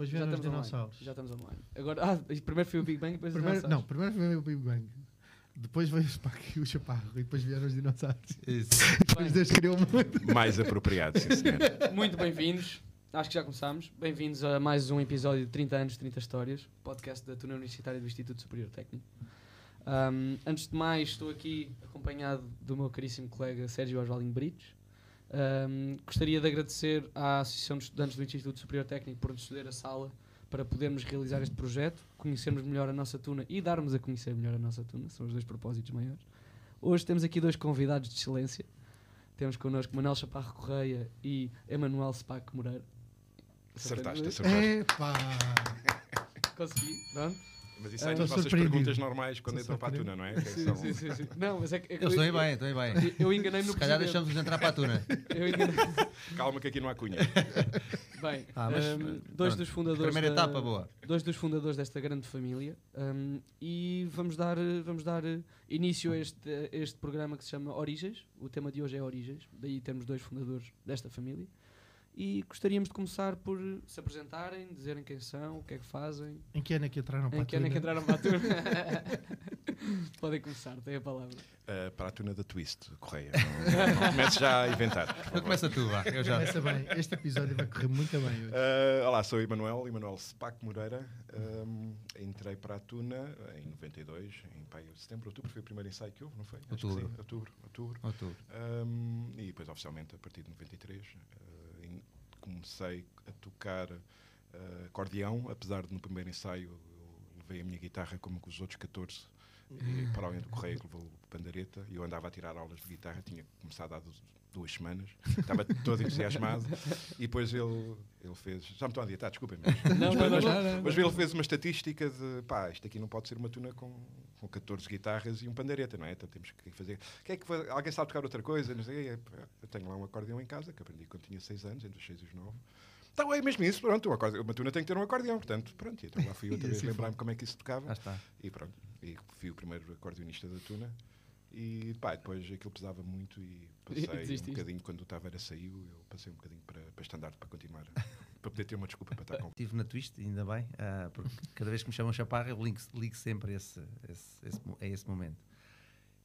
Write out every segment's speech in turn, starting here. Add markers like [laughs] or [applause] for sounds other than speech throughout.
Depois Já vieram os estamos online. dinossauros. Já estamos online. Agora, ah, primeiro foi o Big Bang e depois os Primeiro, não, dinossauros. primeiro veio o Big Bang. Depois veio o Spock [laughs] e o Chaparro. E depois vieram os dinossauros. Isso. Depois. Deus criou o mundo. [laughs] Mais apropriado, sim senhor. Muito bem-vindos. Acho que já começámos. Bem-vindos a mais um episódio de 30 anos, 30 histórias, podcast da Tuna Universitária do Instituto Superior Técnico. Ahm, antes de mais, estou aqui acompanhado do meu caríssimo colega Sérgio Oswaldinho Brites. Ahm, gostaria de agradecer à Associação de Estudantes do Instituto Superior Técnico por nos ceder a sala para podermos realizar este projeto, conhecermos melhor a nossa Tuna e darmos a conhecer melhor a nossa Tuna. São os dois propósitos maiores. Hoje temos aqui dois convidados de excelência. Temos connosco Manuel Chaparro Correia e Emanuel Spac Moreira. Acertaste, acertaste. Epá! [laughs] Consegui, pronto. Mas isso é nas vossas perguntas normais quando entram para a tuna, não é? Sim, são- sim, sim, sim. Não, mas é que. é que Eu estou aí bem, estou aí bem. Eu enganei-me no Se calhar deixamos-nos entrar para a tuna. [laughs] Eu Calma que aqui não há cunha. [laughs] Bem, Ah, mas, mas, dois pronto. dos fundadores. Primeira da- etapa, boa. Dois dos fundadores desta grande família. ahm, e vamos dar, vamos dar eh, início a este, a este programa que se chama Origens. O tema de hoje é Origens. Daí temos dois fundadores desta família. E gostaríamos de começar por se apresentarem, dizerem quem são, o que é que fazem, Em que ano é que entraram para em a que ano é que tuna? entraram para a turma. [laughs] Podem começar, têm a palavra. Uh, para a tuna da Twist, Correia. Não, não comece já a inventar. começa tu, vá. Eu já. Começa bem. Este episódio vai correr muito bem hoje. Uh, olá, sou Emanuel, Emanuel Spac Moreira. Um, entrei para a Tuna em 92, em pai, setembro, outubro, foi o primeiro ensaio que houve, não foi? Acho que Outubro. sim, outubro, outubro. Outubro. Um, e depois, oficialmente, a partir de 93, uh, em- comecei a tocar uh, acordeão, apesar de no primeiro ensaio eu levei a minha guitarra como os outros 14, e para além do Correio que levou pandareta, e eu andava a tirar aulas de guitarra, tinha começado há du- duas semanas, estava todo entusiasmado, e depois ele, ele fez, já me estou a adiantar, desculpem, mas, já. mas ele fez uma estatística de pá, isto aqui não pode ser uma tuna com, com 14 guitarras e um pandareta, não é? Então temos que fazer. Que é que foi- alguém sabe tocar outra coisa? Não sei, eu tenho lá um acordeão em casa que aprendi quando tinha 6 anos, entre os 6 e os 9. Então é mesmo isso, pronto, um acorde- uma tuna tem que ter um acordeão, portanto, pronto, então lá fui [laughs] outra vez assim lembrar-me como é que isso tocava está. e pronto, e fui o primeiro acordeonista da tuna. E pá, depois aquilo pesava muito e passei [laughs] um bocadinho quando o Tavares saiu, eu passei um bocadinho para, para estandarte para continuar, [laughs] para poder ter uma desculpa para estar com Estive na Twist, ainda bem, ah, porque cada vez que me chamam chaparra, eu ligo, ligo sempre a esse, esse, esse, a esse momento.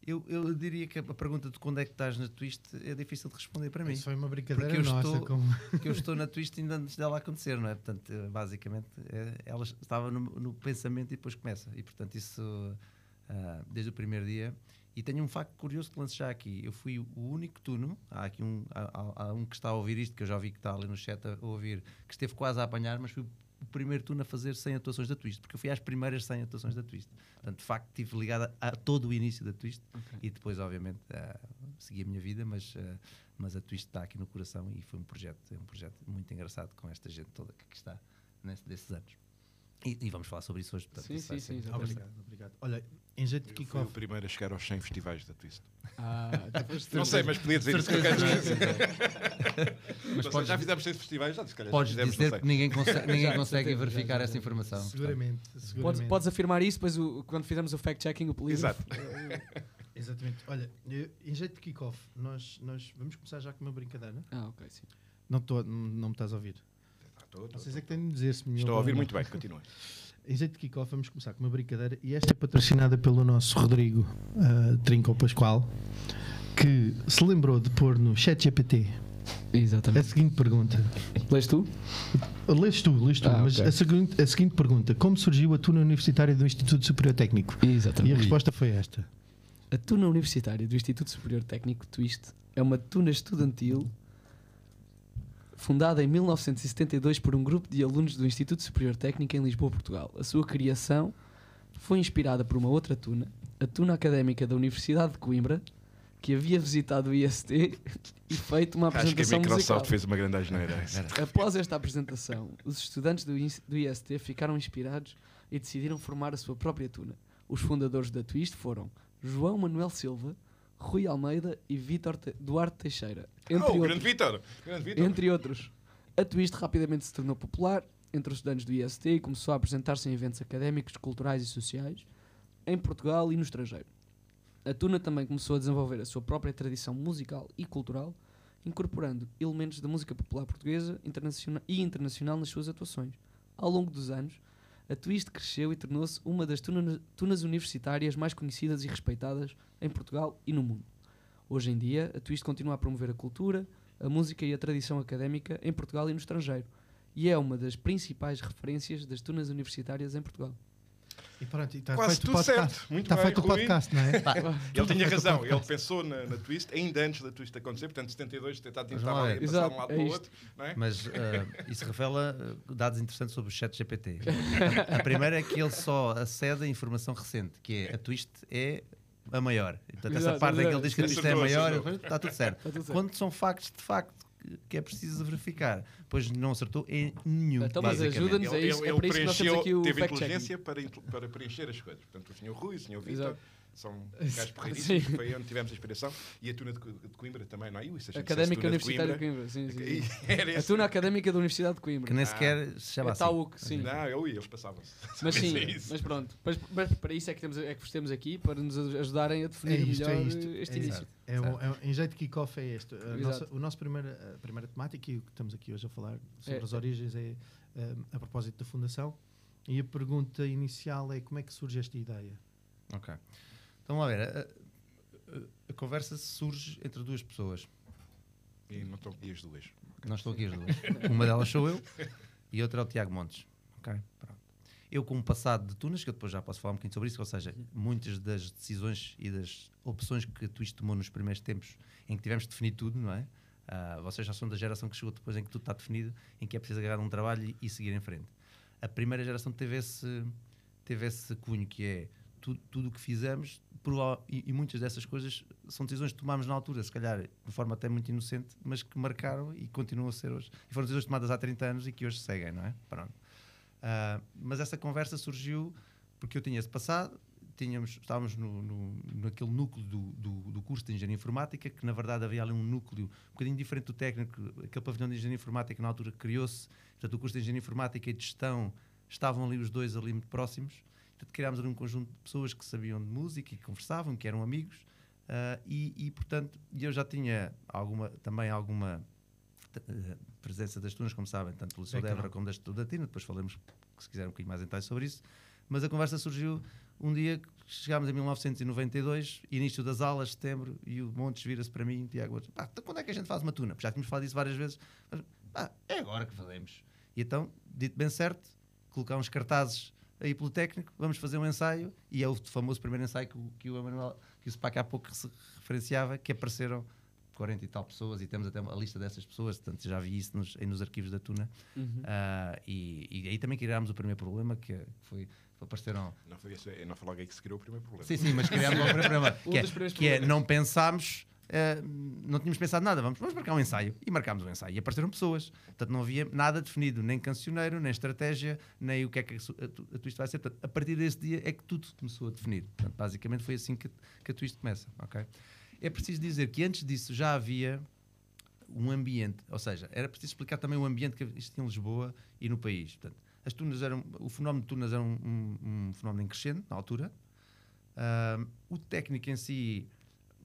Eu, eu diria que a pergunta de quando é que estás na Twist é difícil de responder para mim. Isso foi uma brincadeira Porque eu nossa. estou- Com... [laughs] Porque eu estou na Twist ainda antes dela acontecer, não é? Portanto, eh, basicamente, eh, ela estava no, no pensamento e depois começa. E, portanto, isso ah, desde o primeiro dia. E tenho um facto curioso que lanço já aqui. Eu fui o único tuno, há aqui um, há, há- um que está a ouvir isto, que eu já vi que está ali no chat a ouvir, que esteve quase a apanhar, mas fui o primeiro tuno a fazer 100 atuações da Twist, porque eu fui às primeiras 100 atuações da Twist. Portanto, de facto, estive ligada a todo o início da Twist e depois, obviamente, ah, segui a minha vida, mas, ah, mas a Twist está aqui no coração e foi um projeto, é um projeto muito engraçado com esta gente toda que aqui está nesse, desses anos. E, e vamos falar sobre isso hoje. Portanto, Sim, isso sim, sim. Obrigado, obrigado. Olha, em jeito de Eu fui o kickoff. primeiro a chegar aos 100 festivais da Twist. Ah, [laughs] então Não sei, mas podia dizer isso que eu quero dizer. Mas Não sei, podes, já fizemos 100 festivais, já se calhar já podes fizemos, dizer que ninguém consegue, [laughs] ninguém Já, consegue certeza, verificar já, essa já. informação. Seguramente, Podes, seguramente. podes afirmar isso, depois o- quando fizermos o fact-checking, o polícia. Exato. [laughs] Exatamente. Olha, eu- em jeito de kickoff, nós, nós vamos começar já com uma brincadeira. Ah, ok, sim. Não, tô, não, me estás a ouvir. Estou, estou, Vocês é que têm de dizer se me Estou a ouvir muito bem, continua. Em jeito de kickoff, vamos começar com uma brincadeira e esta é patrocinada pelo nosso Rodrigo uh, Trinco Pascoal, que se lembrou de pôr no chat GPT a Exatamente. seguinte pergunta. Lês tu? Lês tu, lês tu, Ah, mas ok. a, seguinte, a seguinte pergunta: Como surgiu a tuna universitária do Instituto Superior Técnico? E a Exatamente. resposta foi esta. A tuna universitária do Instituto Superior Técnico Twist é uma tuna estudantil fundada em 1972 por um grupo de alunos do Instituto Superior Técnico em Lisboa, Portugal. A sua criação foi inspirada por uma outra tuna, a tuna académica da Universidade de Coimbra, que havia visitado o IST [laughs] e feito uma Acho que a apresentação Microsoft musical. fez uma grande asneira. Após esta apresentação, os estudantes do IST ficaram inspirados e decidiram formar a sua própria tuna. Os fundadores da Twist foram João Manuel Silva, Rui Almeida e Vítor Te- Duarte Teixeira. Entre, Oh, outros, grande Vitor! Entre outros. A Twist rapidamente se tornou popular entre os estudantes do IST e começou a apresentar-se em eventos académicos, culturais e sociais em Portugal e no estrangeiro. A Tuna também começou a desenvolver a sua própria tradição musical e cultural, incorporando elementos da música popular portuguesa internaciona- e internacional nas suas atuações. Ao longo dos anos, a Twist cresceu e tornou-se uma das tuna- tunas universitárias mais conhecidas e respeitadas em Portugal e no mundo. Hoje em dia, a Twist continua a promover a cultura, a música e a tradição académica em Portugal e no estrangeiro, e é uma das principais referências das tunas universitárias em Portugal. E pronto, está Quase feito o tudo podcast. certo. Muito Está bem, feito o podcast, não é? Ele Tudo tinha razão, ele pensou na, na twist ainda antes da twist acontecer, portanto 72, tentar é. a passar de um Exato, lado é para o outro, não é? Mas [laughs] eh, isso revela eh, dados interessantes sobre o chat GPT. A primeira é que ele só acede a informação recente, que é a twist é a maior. Portanto, essa Exato, parte em que ele exato. diz que a twist é a maior, está tudo certo. Está tudo certo. Quando são factos de facto que- é preciso verificar, pois não acertou em nenhum. Então, mas ajuda-nos a isso, é por isso que nós temos aqui o teve inteligência para, para preencher as coisas. Portanto, o Sr. Rui, o Sr. Vitor Exato. São [laughs] gajos Sim. porreiríssimos, foi onde tivemos a inspiração. E a Tuna de, Co- de Coimbra também, não é? Se a gente Académica Universitária de Coimbra, Coimbra, sim, sim. sim. [laughs] A tuna académica da Universidade de Coimbra. Que nem sequer se chama É assim. Sim. Não, eu ia, eles passavam-se. [laughs] Mas sim, É isso. mas pronto. Mas, mas para isso é que, temos, é que vos temos aqui, para nos ajudarem a É definir isto, melhor é isto. este é início. isto. É um- é um- em jeito de kickoff é este. A nossa, o nosso primeira, a primeira temática e o que estamos aqui hoje a falar sobre É. as origens é um, a propósito da fundação. E a pergunta inicial é como é que surge esta ideia? Ok. Então, lá ver. A, a- a conversa surge entre duas pessoas. E não estão aqui as duas. Não estou aqui as duas. Uma delas sou eu e outra é o Tiago Montes. Ok? Pronto. Eu, com um passado de Tunas, que eu depois já posso falar um bocadinho sobre isso, ou seja, muitas das decisões e das opções que a Twist tomou nos primeiros tempos em que tivemos de definir tudo, não é? Ah, vocês já são da geração que chegou depois em que tudo está definido, em que é preciso agarrar um trabalho e, e seguir em frente. A primeira geração teve esse, teve esse cunho que é tudo, tudo o que fizemos e, e muitas dessas coisas são decisões que tomámos na altura, se calhar de forma até muito inocente, mas que marcaram e continuam a ser hoje. E foram decisões tomadas há 30 anos e que hoje seguem, não é? Pronto. Ah, mas essa conversa surgiu porque eu tinha esse passado, tínhamos, estávamos no, no, naquele núcleo do, do, do curso de Engenharia Informática, que na verdade havia ali um núcleo um bocadinho diferente do técnico, aquele pavilhão de Engenharia Informática na altura criou-se, portanto o curso de Engenharia Informática e de Gestão estavam ali os dois ali muito próximos, portanto criámos ali um conjunto de pessoas que sabiam de música e que conversavam, que eram amigos, ah, e, e portanto eu já tinha alguma, também alguma eh, presença das tunas, como sabem, tanto pelo seu Background. Débora como da Estudantina, depois falamos, se quiser, um bocadinho mais em detalhe sobre isso, mas a conversa surgiu um dia que chegámos em 1992, início das aulas, setembro, e o Montes vira-se para mim, Tiago, pá, então quando é que a gente faz uma tuna? Porque já tínhamos falado disso várias vezes, mas, pá, é agora que fazemos. E então, dito bem certo, colocar uns cartazes aí pelo técnico, vamos fazer um ensaio, e é o famoso primeiro ensaio que, o- que o Emanuel, que o SPAC há pouco se referenciava, que apareceram 40 e tal pessoas, e temos até a lista dessas pessoas, portanto já vi isso nos, nos arquivos da Tuna. Uhum. Ah, e, e aí também criámos o primeiro problema, que foi, apareceram Não foi, esse, não foi logo aí que se criou o primeiro problema. Sim, sim, mas criámos logo o primeiro [laughs] problema. Que é, que é não pensámos, eh, não tínhamos pensado nada, vamos, vamos marcar um ensaio. E marcámos um ensaio. E apareceram pessoas. Portanto, não havia nada definido, nem cancioneiro, nem estratégia, nem o que é que a, a, a Twist vai ser. Portanto, a partir desse dia é que tudo começou a definir. Portanto, basicamente foi assim que, que a Twist começa. ok? É preciso dizer que antes disso já havia um ambiente, ou seja, era preciso explicar também o ambiente que existia em Lisboa e no país. Portanto, as tunas eram, o fenómeno de tunas era um, um, um fenómeno em crescente na altura. Ahm, o técnico em si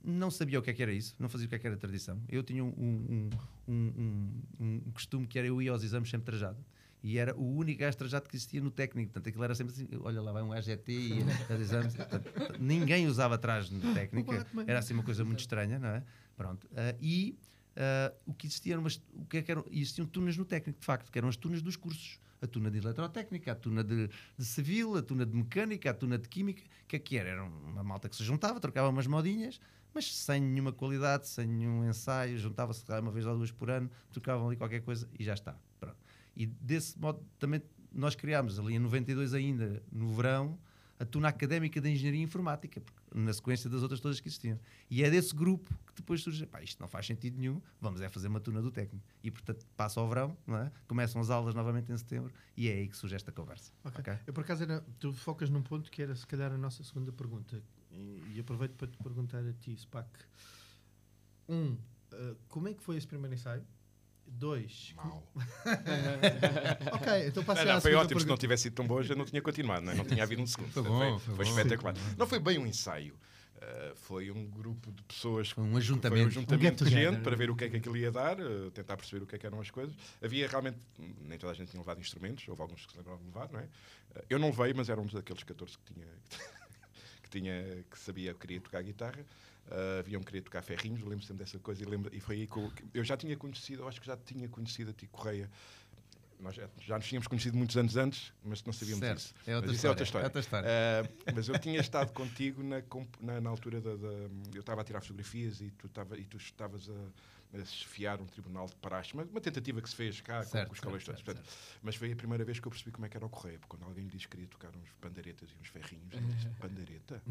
não sabia o que é que era isso, não fazia o que é que era tradição. Eu tinha um, um, um, um, um costume que era eu ia aos exames sempre trajado. E era o único gajo trajado que existia no técnico. Portanto, aquilo era sempre assim: olha lá, vai um AGT e exames. Portanto, ninguém usava traje no técnico. Era assim uma coisa muito estranha, não é? Pronto. Ah, e ah, o que existia eram umas, o que é que eram, existiam tunas no técnico, de facto, que eram as tunas dos cursos. A tuna de eletrotécnica, a tuna de, de civil, a tuna de mecânica, a tuna de química. O que é que era? Era uma malta que se juntava, trocava umas modinhas, mas sem nenhuma qualidade, sem nenhum ensaio, juntava-se uma vez ou duas por ano, trocavam ali qualquer coisa e já está. Pronto. E desse modo também nós criámos ali em 92 ainda, no verão, a tuna académica de engenharia informática, na sequência das outras todas que existiam. E é desse grupo que depois surge, pá, isto não faz sentido nenhum, vamos é fazer uma tuna do técnico. E portanto passa ao verão, é? começam as aulas novamente em setembro e é aí que surge esta conversa. Ok. ok? Eu por acaso era, tu focas num ponto que era se calhar a nossa segunda pergunta. E, e aproveito para te perguntar a ti, Spac. Um, eh, como é que foi esse primeiro ensaio? Dois. Mal. [laughs] ok, então Não, passei não, à foi ótimo, se não tivesse sido tão bom, já não tinha continuado, não, é? não tinha havido um segundo. Foi bom, foi bom. espetacular. Não foi bem um ensaio. Uh, foi um grupo de pessoas, foi um ajuntamento, foi um ajuntamento um de gente para ver o que é que aquilo ia dar, uh, tentar perceber o que, é que eram as coisas. Havia realmente, nem toda a gente tinha levado instrumentos, houve alguns que se lembraram de levar, não é? Uh, eu não levei, mas era um daqueles 14 que tinha, que, tinha, que sabia, que queria tocar guitarra. havia um que queria tocar ferrinhos, lembro sempre dessa coisa, e, lembro, e foi aí que eu, eu já tinha conhecido, eu acho que já tinha conhecido a Tico Correia nós já, já, nos tínhamos conhecido muitos anos antes, mas não sabíamos certo. isso. É outra mas isso é outra história. É outra história. Uh, mas eu tinha estado contigo na, na, na altura da, da, Eu estava a tirar fotografias e tu, tava, e tu estavas a, a esfiar um tribunal de praxe. Uma, uma tentativa que se fez cá certo, com, os calores todos. Portanto, mas foi a primeira vez que eu percebi como é que era o correio. Porque quando alguém me disse que queria tocar uns pandaretas e uns ferrinhos, eu disse: [laughs] pandareta?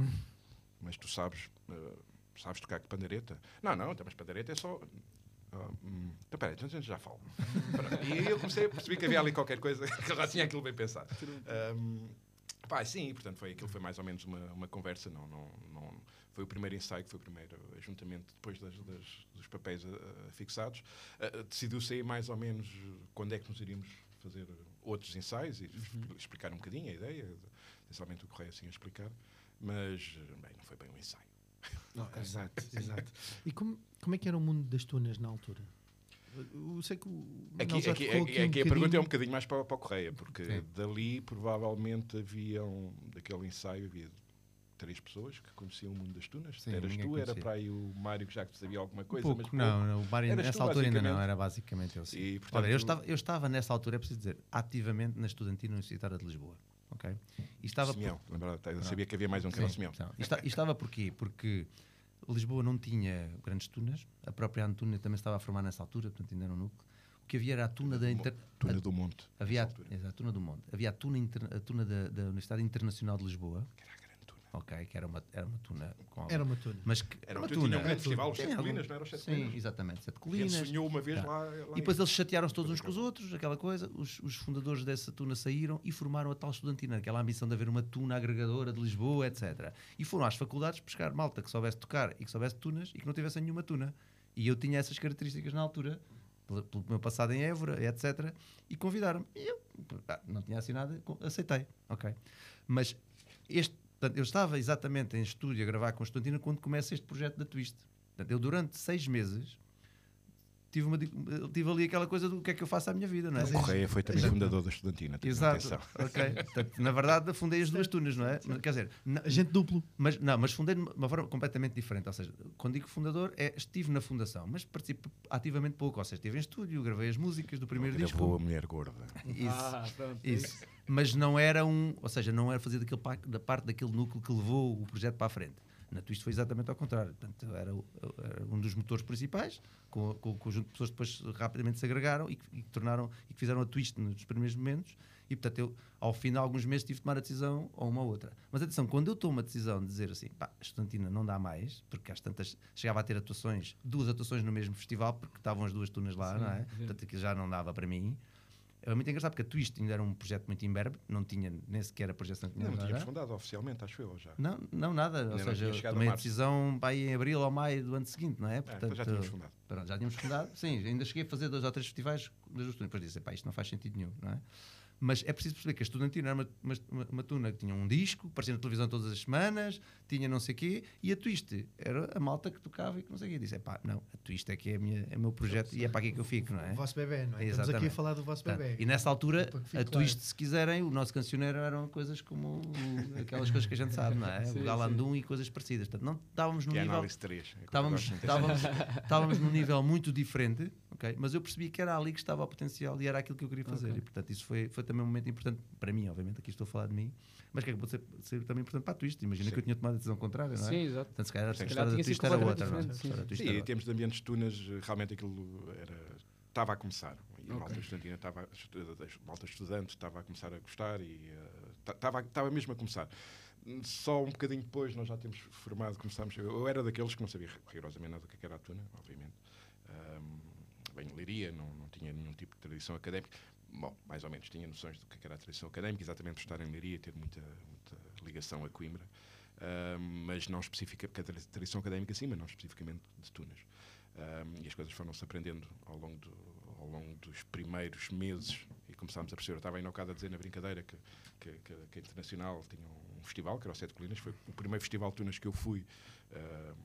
mas tu sabes. Uh, sabes tocar pandareta? Não, não, então, mas pandareta é só. Uh, hum, então, peraí, então a gente já fala. [laughs] e eu comecei a perceber que havia ali qualquer coisa [laughs] que eu já tinha aquilo bem pensado. Um, pá, sim, portanto, foi, aquilo foi mais ou menos uma, uma conversa. Não, não, não, foi o primeiro ensaio, foi o primeiro ajuntamento depois das, das dos papéis uh, fixados. Uh, Decidiu-se aí mais ou menos quando é que nos iríamos fazer outros ensaios e uhum. explicar um bocadinho a ideia, essencialmente o Correio assim a explicar, mas bem, não foi bem um ensaio. [laughs] Exato, exato. E como, como é que era o mundo das tunas na altura? Eu sei que o aqui, aqui, aqui, aqui, aqui um a pergunta é um bocadinho mais para, para a Correia, porque Sim. dali provavelmente haviam, daquele ensaio, havia três pessoas que conheciam o mundo das tunas. Sim, Eras tu, conhecia. era para aí o Mário que já sabia alguma coisa. Um pouco, não, não, o Mário nessa tu, altura ainda não, era basicamente eu. Sim. E, portanto, Olha, eu, estava, eu estava nessa altura, é preciso dizer, ativamente na Estudantina Universitária de Lisboa. Okay? E estava Simeão, por... eu sabia que havia mais um que era o Simeão. Então, e, está, e estava porquê? Porque Lisboa não tinha grandes tunas, a própria Antuna também estava a formar nessa altura, portanto ainda era um núcleo. O que havia era a tuna da inter... Tuna do Monte. Havia a, a tuna do Monte. Havia a tuna, inter... a tuna da, da Universidade Internacional de Lisboa. Era ok, que era uma, era uma tuna. Com era uma tuna. Mas que, era uma tuna. Tinha um grande festival, os Sete Colinas, não era os Sete Sim, Colinas? exatamente, Sete Colinas. Ele sonhou uma vez tá. lá, lá, E depois eles chatearam-se todos uns com os outros, aquela coisa. Os, os, fundadores dessa tuna saíram e formaram a tal estudantina, aquela ambição de haver uma tuna agregadora de Lisboa, etc. E foram às faculdades buscar malta que soubesse tocar e que soubesse tunas e que não tivesse nenhuma tuna. E eu tinha essas características na altura pelo meu passado em Évora, etc. E convidaram-me. E eu não tinha assinado, aceitei. Ok. Mas este Portanto, eu estava exatamente em estúdio a gravar com a Estudantina quando começa este projeto da Twist. Portanto, eu durante seis meses tive, uma, tive ali aquela coisa do que é que eu faço à minha vida, não é? O Correia foi também fundador da Estudantina. Exato. ok. [laughs] Portanto, na verdade, fundei as duas tunas, não é? Quer dizer, gente duplo. Mas, não, mas fundei de uma forma completamente diferente. Ou seja, quando digo fundador, é estive na fundação, mas participo ativamente pouco. Ou seja, estive em estúdio, gravei as músicas do primeiro não, disco. Gravou a mulher gorda. Isso. Ah, pronto. Isso mas não era um, ou seja, não era fazer daquele, da parte daquele núcleo que levou o projeto para a frente. Na Twist foi exatamente ao contrário. Portanto, era, era um dos motores principais, com, com, o conjunto de pessoas que depois rapidamente se agregaram e que, e que, tornaram e que fizeram a Twist nos primeiros momentos. E portanto, eu, ao fim de alguns meses, tive de tomar a decisão ou uma ou outra. Mas atenção, quando eu tomo a decisão de dizer assim, pá, estudantina não dá mais, porque às tantas chegava a ter atuações, duas atuações no mesmo festival, porque estavam as duas tunas lá, Sim, não é? Portanto, aquilo já não dava para mim. É muito engraçado porque a Twist ainda era um projeto muito imberbe, não tinha nem sequer a projeção que Não, não tínhamos fundado oficialmente, acho eu já. Não, não nada. Ainda ou seja, tomei a decisão para em abril ou maio do ano seguinte, não é? Portanto, é, então já tínhamos fundado. Pronto, já tínhamos fundado, sim, ainda cheguei a fazer dois ou três festivais das duas depois disse, pá, isto não faz sentido nenhum, não é? Mas é preciso perceber que a Estudantina era uma, uma, uma, tuna que tinha um disco, aparecia na televisão todas as semanas, tinha não sei o quê, e a Twist era a malta que tocava e que não sei o quê. Disse, pá, não, a Twist é que é, a minha, é o meu projeto e é para aqui que eu fico, não é? O vosso bebê, não é? Exatamente. Estamos aqui a falar do vosso bebê. E nessa altura, a Twist, se quiserem, o nosso cancioneiro eram coisas como aquelas coisas que a gente sabe, não é? [laughs] Sim, o Galandum e coisas parecidas. Portanto, não estávamos num que é nível... É 3, estávamos, estávamos, estávamos num nível muito diferente, ok? Mas eu percebi que era ali que estava o potencial e era aquilo que eu queria fazer. Okay. E, portanto, isso foi, foi também um momento importante para mim, obviamente, aqui estou a falar de mim, mas que é que pode ser, ser também importante para a Twist. Imagina Sim. que eu tinha tomado a decisão contrária, não é? Sim, exato. Portanto, se calhar a história da Twist era outra, não é? Sim, Sim em termos de ambientes tunas, realmente aquilo era, estava a começar. E okay. a malta estudantina estava, a malta estudante estava a começar a gostar e uh, estava, estava mesmo a começar. Só um bocadinho depois nós já temos formado, começámos. Eu era daqueles que não sabia rigorosamente nada do que era a tuna, obviamente. Um, bem, liria, não, não tinha nenhum tipo de tradição académica. Bom, mais ou menos tinha noções do que era a tradição académica, exatamente por estar em Leiria ter muita, muita ligação a Coimbra, uh, mas não específica, porque a tradição académica sim, mas não especificamente de Tunas. Uh, e as coisas foram-se aprendendo ao longo, do, ao longo dos primeiros meses e começámos a perceber, eu estava um bocado a dizer na brincadeira que, que, que, que a Internacional tinha um festival, que era o Sete Colinas, foi o primeiro festival de tunas que eu fui uh,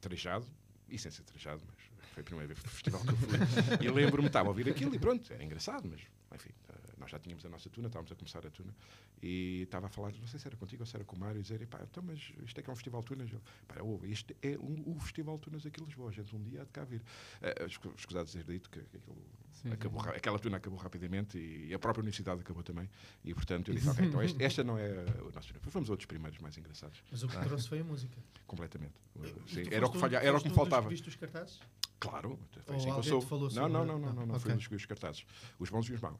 trajado, e sem ser trajado, mas foi a primeira festival que eu fui. e lembro-me, estava a ouvir aquilo e pronto, era engraçado, mas enfim, uh, nós já tínhamos a nossa tuna, estávamos a começar a tuna, e estava a falar, não sei se era contigo ou se era com o Mário, e dizer, pá, então, mas isto é que é um festival de tunas? Eu, pá, oh, este é um, o festival de tunas aqui em Lisboa, a gente um dia há de cá vir. Uh, escusado dizer dito que, que aquilo sim, acabou, sim. aquela tuna acabou rapidamente e a própria universidade acabou também, e portanto eu disse, ok, então este, esta não é o nosso tuna. Fomos outros primeiros mais engraçados. Mas o que trouxe foi a música. Completamente. Sim, era o que, falha, era o que me faltava. Viste os cartazes? Claro, foi assim que eu não, não, não, não, não, não, okay. foi os cartazes. Os bons e os maus.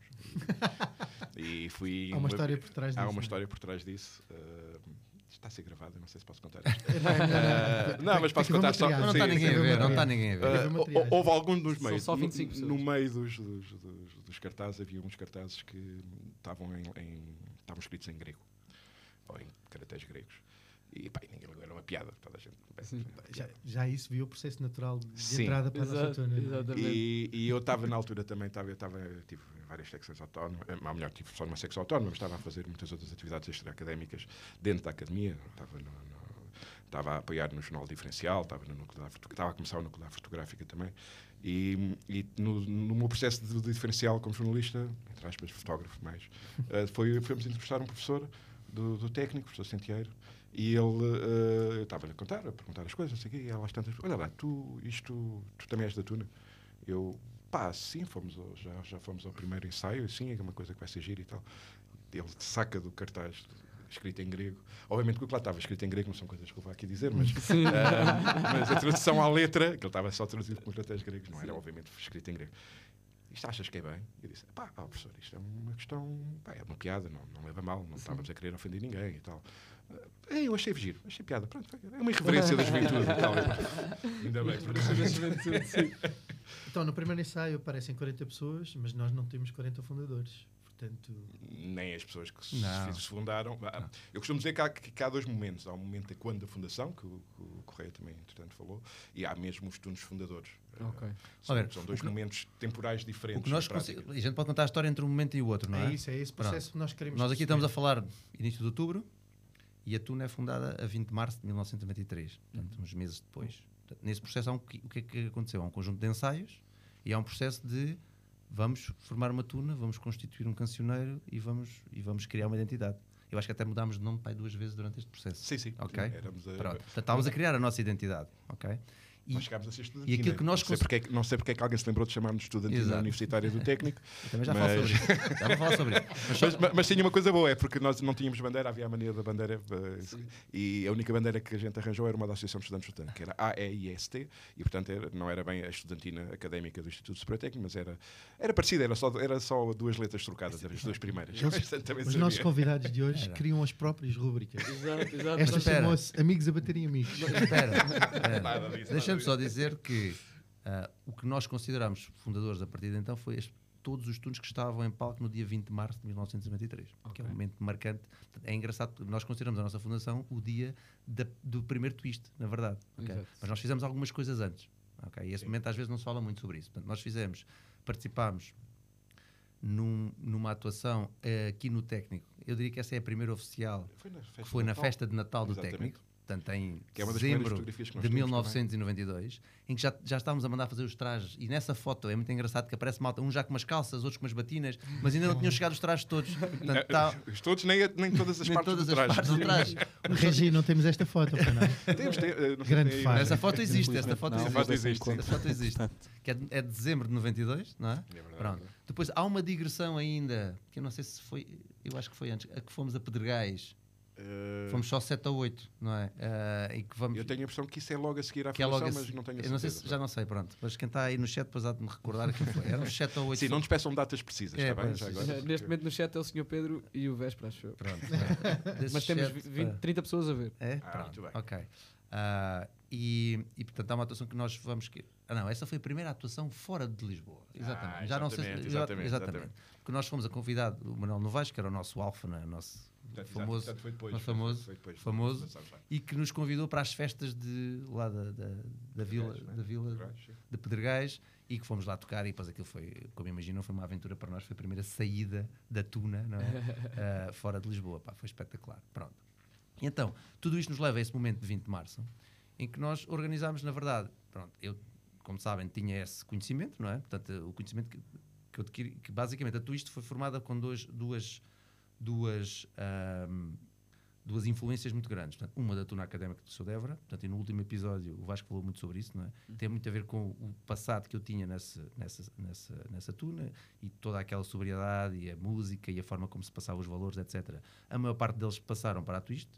E fui. Há uma, uma história por trás disso. Há uma né? história por trás disso. Uh, está a ser gravado, não sei se posso contar [laughs] isto. uh, não, mas posso contar só. Não está ninguém a ver, não está ninguém a ver. Uh, houve algum dos meios. Só 25 no, no meio dos, dos, dos, dos, cartazes havia uns cartazes que estavam, em, em, estavam escritos em grego. Ou em caracteres gregos. E pá, ninguém era uma piada. Toda a gente, já, já isso viu o processo natural de Sim. entrada para Exato, a nossa tuna. Exatamente. E, e eu estava na altura também, estava, eu estava, tive várias secções autónomas, ou eh, melhor, tive só numa secção autónoma, mas estava a fazer muitas outras atividades extra-académicas dentro da academia. Estava, no, no, estava a apoiar no Jornal Diferencial, estava, no núcleo estava a começar o núcleo da fotográfica também. E, e no, no, meu processo de, de, diferencial como jornalista, entre aspas, fotógrafo mais, uh, foi, fomos entrevistar um professor do, do técnico, professor Sentieiro, e ele, uh, eu estava-lhe a contar, a perguntar as coisas, não sei o quê, e ela às tantas, olha lá, tu, isto, tu também és da Tuna? Eu, pá, sim, fomos ao, já, já fomos ao primeiro ensaio, sim, é uma coisa que vai ser gira e tal. Ele saca do cartaz escrito em grego. Obviamente que o que lá estava escrito em grego não são coisas que eu vou aqui dizer, mas, [laughs] [laughs] uh, mas a tradução à letra, que ele estava só traduzido com caracteres gregos, não era obviamente escrito em grego. Isto achas que é bem? Eu disse, pá, oh, professor, isto é uma questão, pá, é uma piada, não, não leva mal, não estávamos a querer ofender ninguém e tal. É, eu achei giro, achei piada. Pronto, é uma irreverência da juventude. [laughs] tal. Ainda bem. [laughs] então, no primeiro ensaio aparecem 40 pessoas, mas nós não temos 40 fundadores. Portanto... Nem as pessoas que se, se fundaram. Não. Eu costumo dizer que há, que há, dois momentos. Há um momento de quando da fundação, que o, que o Correia também, entretanto, falou, e há mesmo os turnos fundadores. Okay. São, ver, são dois que, momentos temporais diferentes. Nós a gente pode contar a história entre um momento e o outro, não é? É isso, é esse processo Pronto. que nós queremos. Nós aqui estamos a falar início de outubro, e a Tuna é fundada a 20 de março de 1993, portanto, uns meses depois. Portanto, nesse processo, há um, o que é que aconteceu? Há um conjunto de ensaios e há um processo de vamos formar uma Tuna, vamos constituir um cancioneiro e vamos, e vamos criar uma identidade. Eu acho que até mudámos de nome pai duas vezes durante este processo. Sim, sim. Ok? a... Portanto, estávamos a criar a nossa identidade. Ok? E, nós chegámos a ser E aquilo que nós não sei, porque é, não sei porque é que alguém se lembrou de chamar-nos estudantina universitária do técnico. [laughs] Eu também já mas... falo sobre isso. Já vou falar sobre isso. [laughs] Mas, mas, mas, mas, tinha uma coisa boa, é porque nós não tínhamos bandeira, havia a mania da bandeira. Uh, e a única bandeira que a gente arranjou era uma da Associação de Estudantes Estudantes, que era AEIST, e portanto era, não era bem a estudantina académica do Instituto Superior Técnico, mas era, era parecida, era só, era só duas letras trocadas, eram as duas primeiras. [laughs] Os, os nossos convidados de hoje era. criam as próprias rúbricas. Exato, exato. Esta chamou-se Amigos a Baterem Amigos. Espera, espera. Deixa-me só dizer que uh, o que nós consideramos fundadores a partir de então foi este, todos os turnos que estavam em palco no dia 20 de março de 1993, okay. que é um momento marcante. É engraçado, nós consideramos a nossa fundação o dia da, do primeiro twist, na verdade. Okay? Mas nós fizemos algumas coisas antes. Okay? E esse Sim. momento às vezes não se fala muito sobre isso. Portanto, nós fizemos, participámos num, numa atuação uh, aqui no técnico. Eu diria que essa é a primeira oficial, foi que foi na festa de Natal do Exatamente. técnico portanto em é dezembro de 1992, também. em que já, já estávamos a mandar fazer os trajes, e nessa foto é muito engraçado que aparece malta, um já com umas calças, outros com umas batinas, mas ainda não tinham chegado os trajes todos. Portanto, tá... Todos, nem, nem todas as nem partes todas do traje. As partes do traje. [laughs] [laughs] Regi, não temos esta foto, não? temos, tem, uh, Grande tem, Essa foto existe, esta foto não, existe. Essa foto existe. que é, é de dezembro de 92, não é? é verdade, Pronto. Depois há uma digressão ainda, que eu não sei se foi, eu acho que foi antes, a que fomos a Pedregais Uh, Fomos só 7 ou 8, não é? Uh, e que vamos... Eu tenho a impressão que isso é logo a seguir à que fundação, é mas não tenho a certeza. Não sei se, já não sei, pronto. Mas quem está aí no chat depois há de me recordar que foi. Eram 7 ou 8. Sim, não nos peçam datas precisas, é, está bem? Já agora, Neste porque... momento no chat é o Sr. Pedro e o Véspera, acho eu. Pronto. [laughs] mas temos 20, 30 pessoas a ver. É? Ah, pronto. muito bem. Ok. Uh, e, e portanto há uma atuação que nós vamos. Que... Ah, não, essa foi a primeira atuação fora de Lisboa. Exatamente. Ah, já não sei se, exatamente, exatamente. exatamente. Porque nós fomos a convidado o Manuel Novaes, que era o nosso alfa, né, nosso Portanto, exato, famoso, portanto, foi depois, famoso, foi depois, famoso. e que nos convidou para as festas de lá da, da, da vila, é? da vila Pedregais, de Pedregais e que fomos lá tocar e depois aquilo foi, como imaginam, foi uma aventura para nós, foi a primeira saída da Tuna, não é? [laughs] Ah, fora de Lisboa, pá, foi espetacular. Pronto. Então, tudo isto nos leva a esse momento de 20 de Março, em que nós organizámos, na verdade, pronto, eu, como sabem, tinha esse conhecimento, não é? Portanto, o conhecimento que, que eu adquiri, que basicamente a Twist foi formada com dois, duas, duas, ahm, duas influências muito grandes. Portanto, uma da Tuna Académica do Seu Débora, portanto, e no último episódio o Vasco falou muito sobre isso, não é? Tem muito a ver com o passado que eu tinha nessa, nessa, nessa, nessa Tuna e toda aquela sobriedade e a música e a forma como se passavam os valores, etc. A maior parte deles passaram para a Twist.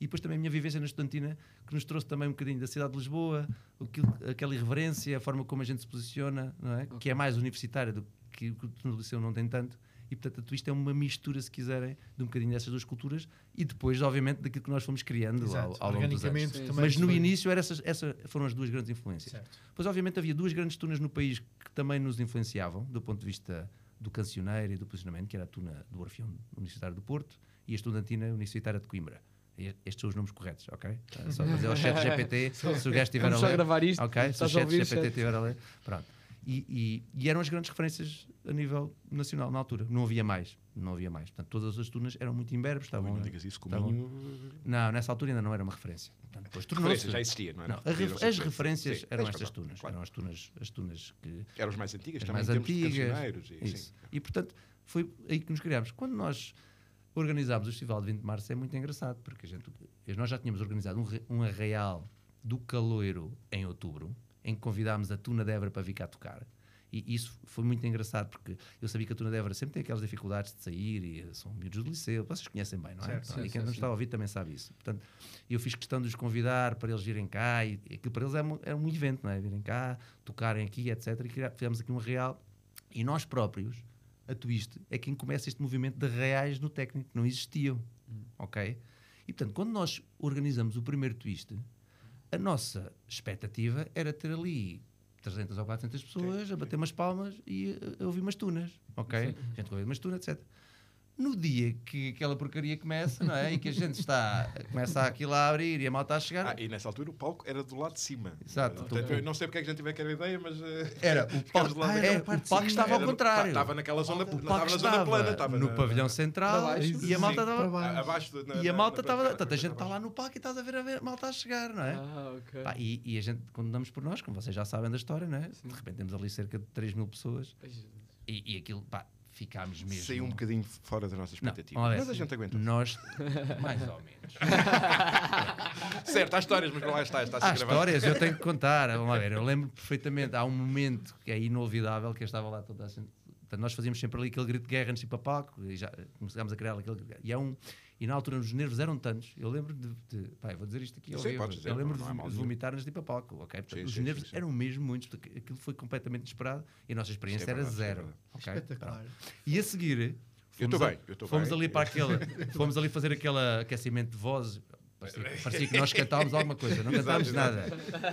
E depois também a minha vivência na estudantina, que nos trouxe também um bocadinho da cidade de Lisboa, o que- aquela irreverência, a forma como a gente se posiciona, não é? que é mais universitária do que o que no liceu não tem tanto. E portanto a Twist é uma mistura, se quiserem, de um bocadinho dessas duas culturas e depois, obviamente, daquilo que nós fomos criando ao, Exato. ao longo dos anos. Sim, também. Mas no foi- início era essas, essas foram as duas grandes influências. Certo. Pois, obviamente, havia duas grandes tunas no país que também nos influenciavam, do ponto de vista do cancioneiro e do posicionamento, que era a tuna do Orfeão Universitário do Porto e a estudantina Universitária de Coimbra. Estes são os nomes corretos, ok? Só fazer ao chat GPT, [laughs] se o gajo estiver a Vamos só ler. gravar isto. Ok, se o chat GPT estiver a ler. Pronto. E, e- e eram as grandes referências a nível nacional na altura. Não havia mais. Não havia mais. Portanto, todas as tunas eram muito imberbes. Estavam, Não digas isso, que o estavam-. Não, nessa altura ainda não era uma referência. Portanto, depois tornou-se. Referência, já existia, não era? Não, as, referências Sim, eram estas tunas. claro. Eram as tunas, as tunas que. Eram as mais antigas, as mais antigas. e- Isso. sim. E portanto, foi aí que nos criámos. Quando nós organizámos o Festival de 20 de Março, é muito engraçado, porque a gente, nós já tínhamos organizado um, um arraial do Caloiro em outubro, em que convidámos a Tuna de Évora para vir cá tocar. E isso foi muito engraçado, porque eu sabia que a Tuna de Évora sempre tem aquelas dificuldades de sair, e são miúdos do liceu, vocês conhecem bem, não é? Certo, Pronto, sim, e quem sim, não está a ouvir também sabe isso. Portanto, eu fiz questão de os convidar para eles virem cá, e aquilo para eles é, um- é um evento, não é? Virem cá, tocarem aqui, etc. E fizemos aqui um real. E nós próprios, a Twist, é quem começa este movimento de reais no técnico, que não existiam. Ok? E portanto, quando nós organizamos o primeiro Twist, a nossa expectativa era ter ali 300 ou 400 pessoas a bater umas palmas e a, a ouvir umas tunas. Ok? A gente ouvir umas tunas, etc. No dia que aquela porcaria começa, não é? E que a gente está, começa aquilo a abrir e a malta a chegar. Ah, e nessa altura o palco era do lado de cima. Exato. Portanto, eu não sei porque é que a gente tiver aquela ideia, mas. eh, [laughs] Era o [laughs] palco, do lado ah, é, o palco estava ao Era- contrário. Estava naquela zona, O estava palco na zona estava plana, estava no na- pavilhão central e a malta estava. abaixo E a malta estava. Portanto, a gente está lá no palco e estás a ver a, ver- a malta a chegar, não é? Ah, ok. E, e a gente, quando damos por nós, como vocês já sabem da história, não é? de repente temos ali cerca de 3 mil pessoas e, e aquilo, pá, ficámos mesmo. Saiu um bocadinho fora das nossas Não, expectativas. olha, mas a gente aguenta. Nós, mais ou menos. [laughs] Certo, há histórias, mas lá está, está a Há histórias, eu tenho que contar. Vamos lá ver, eu lembro perfeitamente. Há um momento que é inolvidável que eu estava lá toda a gente. Portanto, nós fazíamos sempre ali aquele grito de guerra para palco e já começámos a criar aquele grito de guerra. E, há um, e na altura os nervos eram tantos. Eu lembro de. de pá, eu vou dizer isto aqui ao Sim, podes dizer, Eu lembro não há de, vomitar ir para palco. ok? Portanto, Sim, os sim, nervos sim, sim. eram mesmo muitos. porque Aquilo foi completamente inesperado e a nossa experiência é era verdade, é zero. verdade. ok? Espetacular. E a seguir. Eu fomos estou a- bem, eu estou Fomos bem. ali para aquele. Fomos ali fazer aquele aquecimento de voz. Parecia, [laughs] parecia que nós cantávamos alguma coisa, não Exato, nada.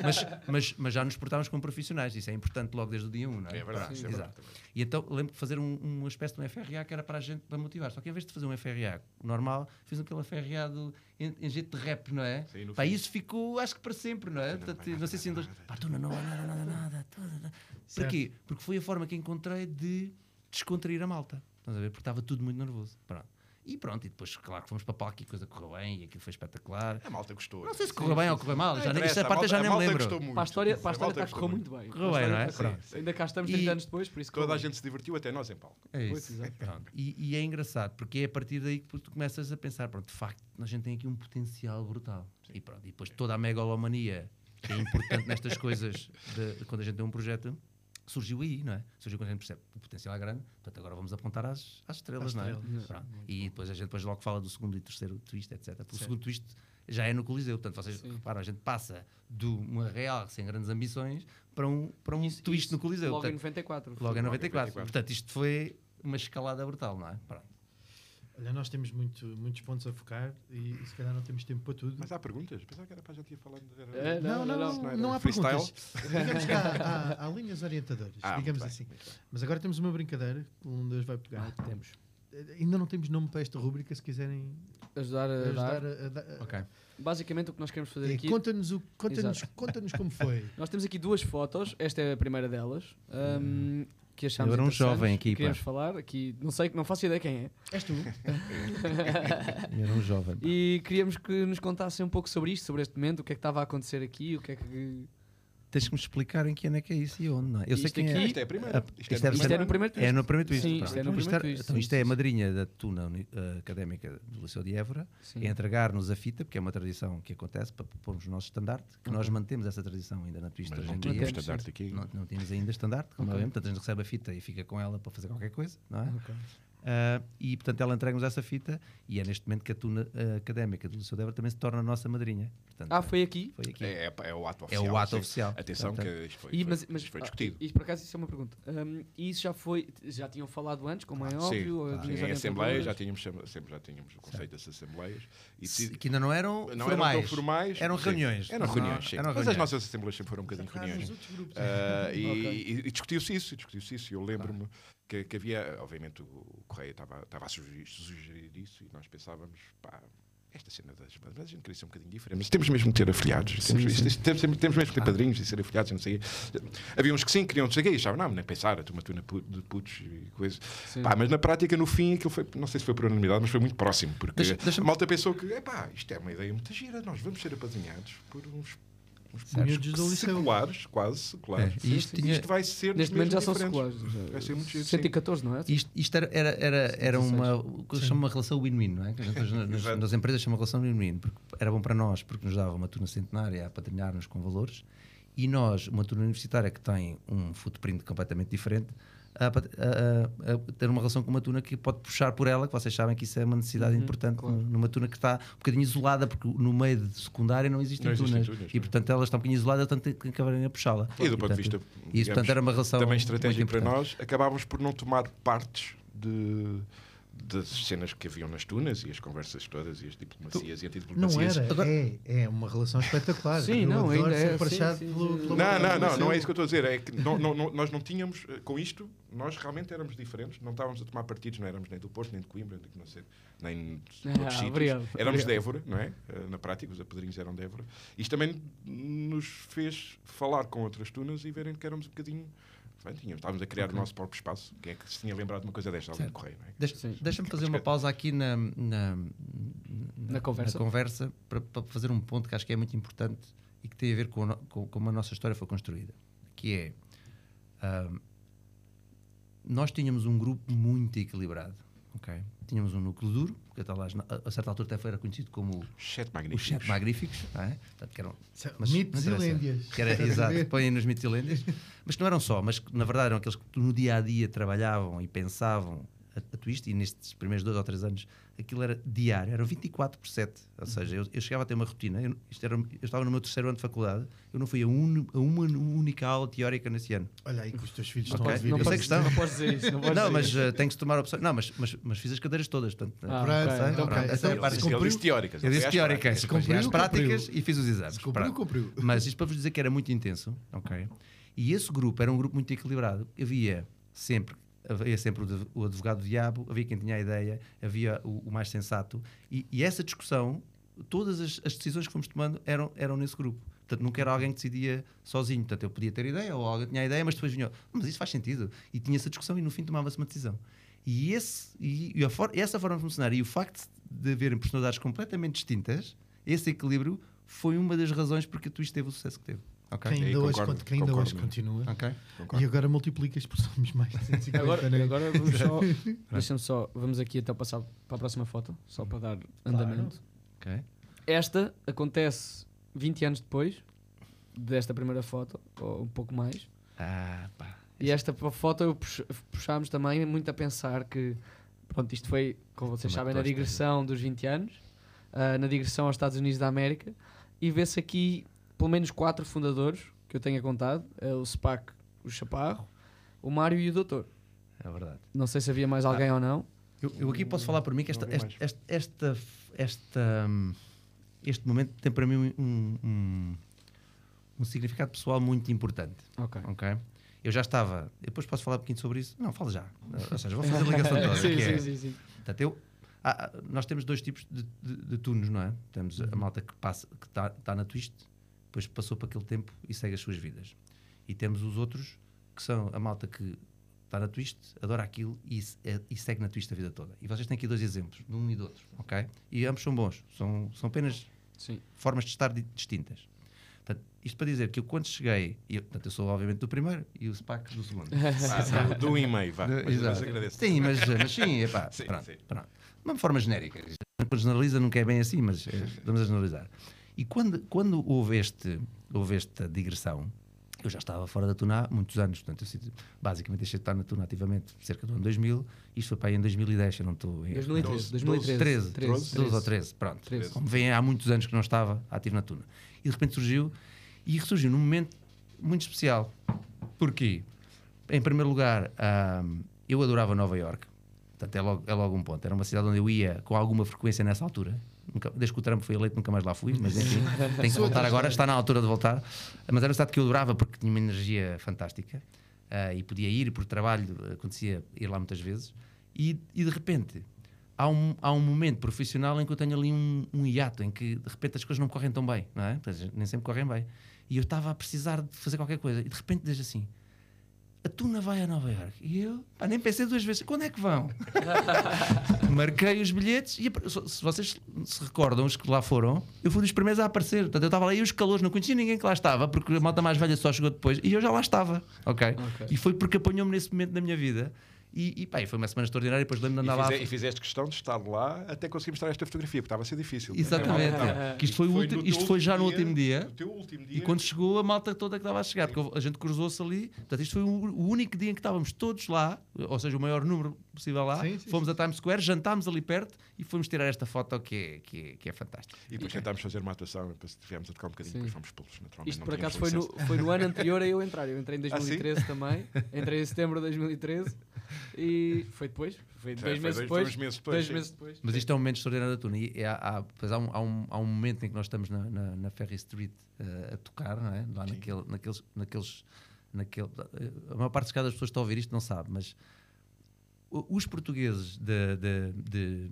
Mas, mas, mas já nos portámos como profissionais, isso é importante logo desde o dia 1, não é? É verdade, isso é Exato. verdade. também. E então lembro de fazer um, uma espécie de um FRA que era para a gente para motivar. Só que em vez de fazer um FRA normal, fiz aquele FRA do, em, em jeito de rap, não é? Sim, Pá, fim. isso ficou, acho que para sempre, não é? Não Portanto, vai não sei se ainda. nada, Pá, tu não, não, nada, nada, nada. Porquê? Porque foi a forma que encontrei de descontrair a malta. Estás a ver? Porque estava tudo muito nervoso. Pronto. E pronto, e depois, claro que fomos para palco e a coisa correu bem e aquilo foi espetacular. A malta gostou. Não sei se correu bem ou correu mal, já interessa, essa parte eu já a nem me malta lembro. gostou muito. Para a história, para a história malta está a correr gostou muito bem. Correu bem, não é? sim. Ainda cá estamos E- 30 anos depois, por isso Toda a correu gente se divertiu, até nós em palco. É isso. Pronto. E, e é engraçado, porque é a partir daí que tu começas a pensar, pronto, de facto, a gente tem aqui um potencial brutal. E pronto, e depois toda a megalomania que é importante nestas coisas, de quando a gente tem um projeto, surgiu aí, não é? Surgiu quando a gente percebe que o potencial é grande, portanto agora vamos apontar às, às estrelas, Às não é? Pronto. E depois a gente depois logo fala do segundo e terceiro twist, etc. Porque o segundo twist já é no Coliseu, portanto vocês Sim. reparam, a gente passa de uma real sem grandes ambições para um, para um Isso- twist isso no Coliseu. Logo em Portanto, 94. Logo em Logo em 94. 94. Portanto, isto foi uma escalada brutal, não é? Pronto. Olha, nós temos muito, muitos pontos a focar e, se calhar não temos tempo para tudo. Mas há perguntas? Pensava que era para a gente ir falando. Era... É, não, não, não, Isso não não, era há freestyle? perguntas. Digamos que há, há- há linhas orientadoras, Ah, digamos assim. bem, bem. Mas agora temos uma brincadeira que um deles vai pegar. Temos. ainda não temos nome para esta rubrica, se quiserem Ajudar a ajudar dar. a, a dar- Ok. Basicamente o que nós queremos fazer É, aqui. Conta-nos Exato. conta-nos como foi. [laughs] Nós temos aqui duas fotos, esta é a primeira delas, ahm, que achámos Eu era um jovem aqui, que Queríamos falar, aqui, não sei, não faço ideia quem é. És tu? [laughs] Eu era um jovem. pá. E queríamos que nos contassem um pouco sobre isto, sobre este momento, o que é que estava a acontecer aqui, o que é que. Tens que me explicar em que ano é que é isso e onde, não é? Eu sei Isto quem aqui- é. Isto é a primeira. Ah, Isto, isto é, deve Isto ser- é no primeiro twist. É no primeiro twist. Sim, isto é no Então, primeiro era- twist, então isto é a madrinha da Tuna eh, Académica do Liceu de Évora a entregar-nos a fita, porque é uma tradição que acontece para pormos o nosso estandarte, que nós mantemos essa tradição ainda na twist Mas hoje não em tínhamos dia. Mantemos, estandarte aqui. Não, não tínhamos ainda estandarte, como Ok. é mesmo, portanto a gente recebe a fita e fica com ela para fazer qualquer coisa, não é? Ok. Ah, e portanto ela entrega-nos essa fita e é neste momento que a Tuna eh, Académica do Liceu de Évora também se torna a nossa madrinha. Portanto, Ah, foi aqui? foi aqui. É, é, é o ato É oficial. o ato sim. oficial. Atenção, Portanto, que isto foi, E, mas, mas, isto foi ah, discutido. e por acaso isso é uma pergunta. E isso já foi. Já tinham falado antes, como é Sim, óbvio? claro. Sim, já em assembleias já tínhamos, sempre já tínhamos o conceito das assembleias. E Se- que ainda não eram não formais. eram formais. Eram sim. reuniões. Eram Não, reuniões, sim. eram Mas as reuniões. nossas assembleias sempre foram um bocadinho reuniões. Ah, [laughs] e discutiu-se isso, discutiu-se isso. Eu lembro-me que, que havia, obviamente, o Correia estava, estava a sugerir, sugerir isso e nós pensávamos, pá, esta cena das bandas, mas a gente queria ser um bocadinho diferente. Mas temos mesmo de ter afiliados, temos, isto- isto- temos, temos mesmo de ter padrinhos e ser afiliados, e não sei. Havia uns que sim, queriam, não sei o quê, e achavam, não, nem pensar, a turma tuna de putos e coisas. Sim. Pá, mas na prática, no fim, aquilo foi, não sei se foi por unanimidade, mas foi muito próximo, porque Deixa- deixa-me- a malta pensou que, epá, isto é uma ideia muito gira, nós vamos ser apadrinhados por uns. Seculares, quase seculares. É, e isto tinha- isto vai ser Neste momento já são diferentes. seculares. Vai ser muito giro, sim. 114, não é? Isto, isto era, era, era, era uma, o que se chama uma relação win-win, não é? Que a gente hoje nas, nas empresas chama relação win-win, porque era bom para nós, porque nos dava uma turma centenária a patrulhar-nos com valores, e nós, uma turma universitária que tem um footprint completamente diferente, a, a- a- ter uma relação com uma tuna que pode puxar por ela, que vocês sabem que isso é uma necessidade Uhum, importante claro. numa tuna que está um bocadinho isolada, porque no meio de secundária não existem Não existem tunas, tunas, e não. portanto ela está um bocadinho isolada, portanto tem que acabarem a puxá-la. E do ponto de portanto, vista isso, digamos, portanto, era uma relação também muito estratégico para nós, acabávamos por não tomar partes de das cenas que haviam nas tunas e as conversas todas e as diplomacias e Não antidiplomacias. era, Agora- é, é uma relação espetacular. Sim, Eu não, ainda é, sim, sim, pelo- pelo- Não, não, não, não é isso que eu estou a dizer. É que não, não- não- nós não tínhamos, eh, com isto, nós realmente éramos diferentes. Não estávamos a tomar partidos, não éramos nem do Porto, nem de Coimbra, nem de, não sei, nem de Ah, outros sítios. obrigado, Éramos obrigado. de Évora, não é? Eh, Na prática, os apedrinhos eram de Évora. Isto também nos fez falar com outras tunas e verem que éramos um bocadinho. Estávamos a criar o nosso próprio espaço. Quem é que se tinha lembrado de uma coisa desta? Correio, não é? Deixa-. Deixa-me fazer uma pausa aqui na, na, Na conversa. conversa para, para fazer um ponto que acho que é muito importante e que tem a ver com, com como a nossa história foi construída. Que é, ahm, nós tínhamos um grupo muito equilibrado. ok? Tínhamos um núcleo duro, que até lá, a, certa altura até foi era conhecido como Sete os sete magníficos, não é? Portanto, que eram Mitos e. Que era, [laughs] exato, põem nos mitos e lendas. Mas que não eram só, mas que na verdade eram aqueles que no dia a dia trabalhavam e pensavam a, a twist, e nestes primeiros dois ou três anos aquilo era diário, era 24 por 7. Ou seja, eu, eu chegava a ter uma rotina, eu, isto era, eu estava no meu terceiro ano de faculdade, eu não fui a, un- a uma única aula teórica nesse ano. Olha aí que os teus filhos Ok. estão a ouvir Não Eu que estão. Não podes dizer isso. Não, podes não, dizer mas isso. uh, tem que se tomar opções. Não, mas, mas, mas fiz as cadeiras todas. Portanto, Ah, Pronto, ok. então, Então, ok. pronto, essa a Então, que Ele cumpriu, disse teóricas. Eu disse foi às teórica, práticas. Cumpriu, e fiz os exames. Se cumpriu, cumpriu. Mas isto para vos dizer que era muito intenso, ok? E esse grupo era um grupo muito equilibrado. Havia sempre, havia sempre o advogado do diabo, havia quem tinha a ideia, havia o, o mais sensato. E, e essa discussão, todas as, as decisões que fomos tomando eram, eram nesse grupo. Portanto, nunca era alguém que decidia sozinho. Portanto, eu podia ter ideia, ou alguém tinha a ideia, mas depois vinha, mas isso faz sentido. E tinha essa discussão e no fim tomava-se uma decisão. E, esse, e, e for- essa forma de funcionar e o facto de haverem personalidades completamente distintas, esse equilíbrio foi uma das razões porque a Twitch teve o sucesso que teve. Ok? Quem ainda, hoje, concordo, quem ainda hoje continua. Ok? Concordo. E agora multiplicas por somos mais de [laughs] 150. Agora, né? agora vamos só. [laughs] Deixa-me só. Vamos aqui então passar para a próxima foto, só para dar andamento. Ok. Esta acontece 20 anos depois desta primeira foto, ou um pouco mais. Ah, pá. E esta foto eu pux- puxámos também muito a pensar que, pronto, isto foi, como vocês sabem, na digressão dos 20 anos, ah, na digressão aos Estados Unidos da América, e vê-se aqui pelo menos quatro fundadores que eu tenha contado: é o SPAC, o Chaparro, o Mário e o Doutor. É verdade. Não sei se havia mais alguém ou não. Eu, eu aqui posso falar por mim que esta, esta, esta, esta, esta, este momento tem para mim um, um, um significado pessoal muito importante. Ok. ok? eu já estava. Depois posso falar um pouquinho sobre isso? Não, falo já. Ou seja, vou [laughs] fazer a ligação toda. sim, que é- sim, sim, sim. Portanto, eu, há- há- nós temos dois tipos de, de, de tunos, não é? Temos a malta que passa, que está tá na twist, depois passou para aquele tempo e segue as suas vidas. E temos os outros que são a malta que está na twist, adora aquilo e, é- e segue na twist a vida toda. E vocês têm aqui dois exemplos, de um e do outro, ok? E ambos são bons, são, são apenas Sim. formas de estar di- distintas. Portanto, isto para dizer que eu quando cheguei, e eu, portanto, eu sou obviamente do primeiro e o SPAC do segundo. [laughs] Ah, do, um e meio, vá. Mas, mas Exato. agradeço. Sim, mas, mas sim, epá, [laughs] Sim, pronto, sim. pronto. De uma forma genérica. Quando generaliza nunca é bem assim, mas eh, vamos a generalizar. E quando, quando houve, este, houve esta digressão, eu já estava fora da Tuna há muitos anos, portanto, eu basicamente deixei de estar na Tuna ativamente cerca do ano 2000, isto foi para aí em 2010, eu não estou em erro. 2013. 12, 2013. 13, 13, 12 ou 13, pronto. 13. Como veem, há muitos anos que não estava ativo na Tuna. E de repente surgiu, e ressurgiu num momento muito especial. Porquê? Em primeiro lugar, ahm, eu adorava Nova York. Portanto, é logo, é logo um ponto. Era uma cidade onde eu ia com alguma frequência nessa altura. Nunca- desde que o Trump foi eleito, nunca mais lá fui, mas [laughs] enfim, tenho que voltar agora. Está na altura de voltar. Mas era uma cidade que eu adorava porque tinha uma energia fantástica ah, e podia ir por trabalho, acontecia ir lá muitas vezes. E, e de repente, há um, há um momento profissional em que eu tenho ali um, um hiato, em que de repente as coisas não correm tão bem, não é? Nem sempre correm bem. E eu estava a precisar de fazer qualquer coisa. E de repente diz assim: a Tuna vai a Nova Iorque. E eu pá, nem pensei duas vezes: quando é que vão? [laughs] Marquei os bilhetes e se vocês se recordam, os que lá foram, eu fui dos primeiros a aparecer. Portanto, eu estava lá e os calores, não conhecia ninguém que lá estava, porque a malta mais velha só chegou depois e eu já lá estava. Ok? Ok. E foi porque apanhou-me nesse momento da minha vida. E, e pá, e foi uma semana extraordinária. Depois lembro-me de E, andar lá. fize- e fizeste questão de estar lá até conseguir mostrar esta fotografia, porque estava a ser difícil. Exatamente. Ah, que isto foi, último- teu isto foi já no último dia. Último dia. E quando chegou a malta toda que estava a chegar, porque a gente cruzou-se ali. Portanto, isto foi o, o único dia em que estávamos todos lá, ou seja, o maior número possível lá. Sim, sim, fomos a Times Square, jantámos ali perto e fomos tirar esta foto que é, que é, que é fantástica. E depois tentámos fazer uma atuação, depois tivemos a tocar um bocadinho, Sim. depois fomos expulsos, naturalmente. Isto por acaso foi no, foi no ano [laughs] anterior a eu entrar. Eu entrei em Ah, sim? 2013 também. Entrei em setembro de 2013 e [laughs] foi depois. Foi Foi dois meses foi depois. uns meses depois. Dois sim. meses depois. Mas isto é um momento extraordinário da Tuna. E é- há, pois há, um, há, um, há um momento em que nós estamos na, na, na Ferry Street eh, a tocar, não é? Lá naquele, naqueles. naqueles naquele, eh, a maior parte de cada pessoas que está a ouvir isto não sabe, mas os portugueses de, de, de,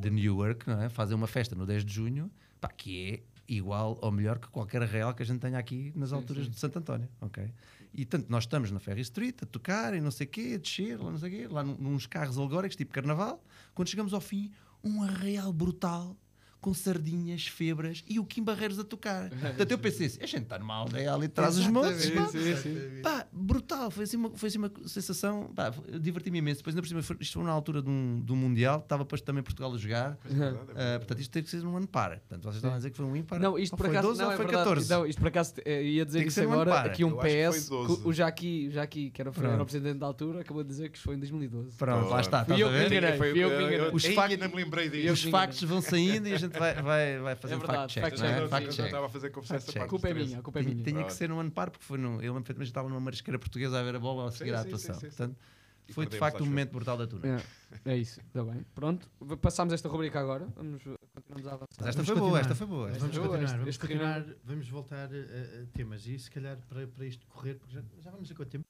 de Newark não é? fazem uma festa no 10 de junho pá, que é igual ou melhor que qualquer real que a gente tenha aqui nas alturas de Santo António. ok? E tanto nós estamos na Ferry Street a tocar e não sei o quê, a descer, lá não sei quê, lá num- nos carros alegóricos, tipo carnaval. Quando chegamos ao fim, um arraial brutal com sardinhas, febras e o Kim Barreiros a tocar. [laughs] Portanto, eu pensei assim: a gente está numa aldeia ali atrás dos montes. pá. Sim, sim. Pá, brutal, foi assim uma, foi assim uma sensação, pá, diverti-me imenso. Depois, ainda por cima, foi- isto foi na altura de um, de um Mundial, estava depois também Portugal a jogar. É verdade, é verdade. portanto, isto teve que ser num ano par. Portanto, vocês estavam a dizer que foi um ímpar. Não, isto Ou por acaso 12 não ou é foi verdade. 14? Não, isto por acaso eh, ia dizer isso ano agora. par. Aqui um Eu PS, foi que 12. o Jaqui, Jaqui, que era, o- era o presidente da altura, acabou de dizer que foi em 2012. Pronto, lá está. Fui eu que enganei. Os. Os factos vão saindo e a gente vai, vai, vai fazer É um verdade, fact check. fact é? check. Eu Fact check. estava a fazer confusão essa Fact. A parte culpa é minha, a culpa é minha. tinha que ser num ano par, porque foi no, eu lembro perfeitamente que estava numa marisqueira portuguesa a ver a bola a seguir Sim, a sim, atuação. sim, sim, Portanto, E foi de facto um eu. momento brutal da Tuna. É, é isso, está bem. Pronto, passámos esta rubrica agora. Vamos, continuamos a avançar. Mas esta Vamos foi boa, continuar. esta foi boa. esta Vamos continuar, este- vamos este continuar, vamos voltar a, a temas e se calhar para, para isto correr, porque já, já vamos a quanto tempo?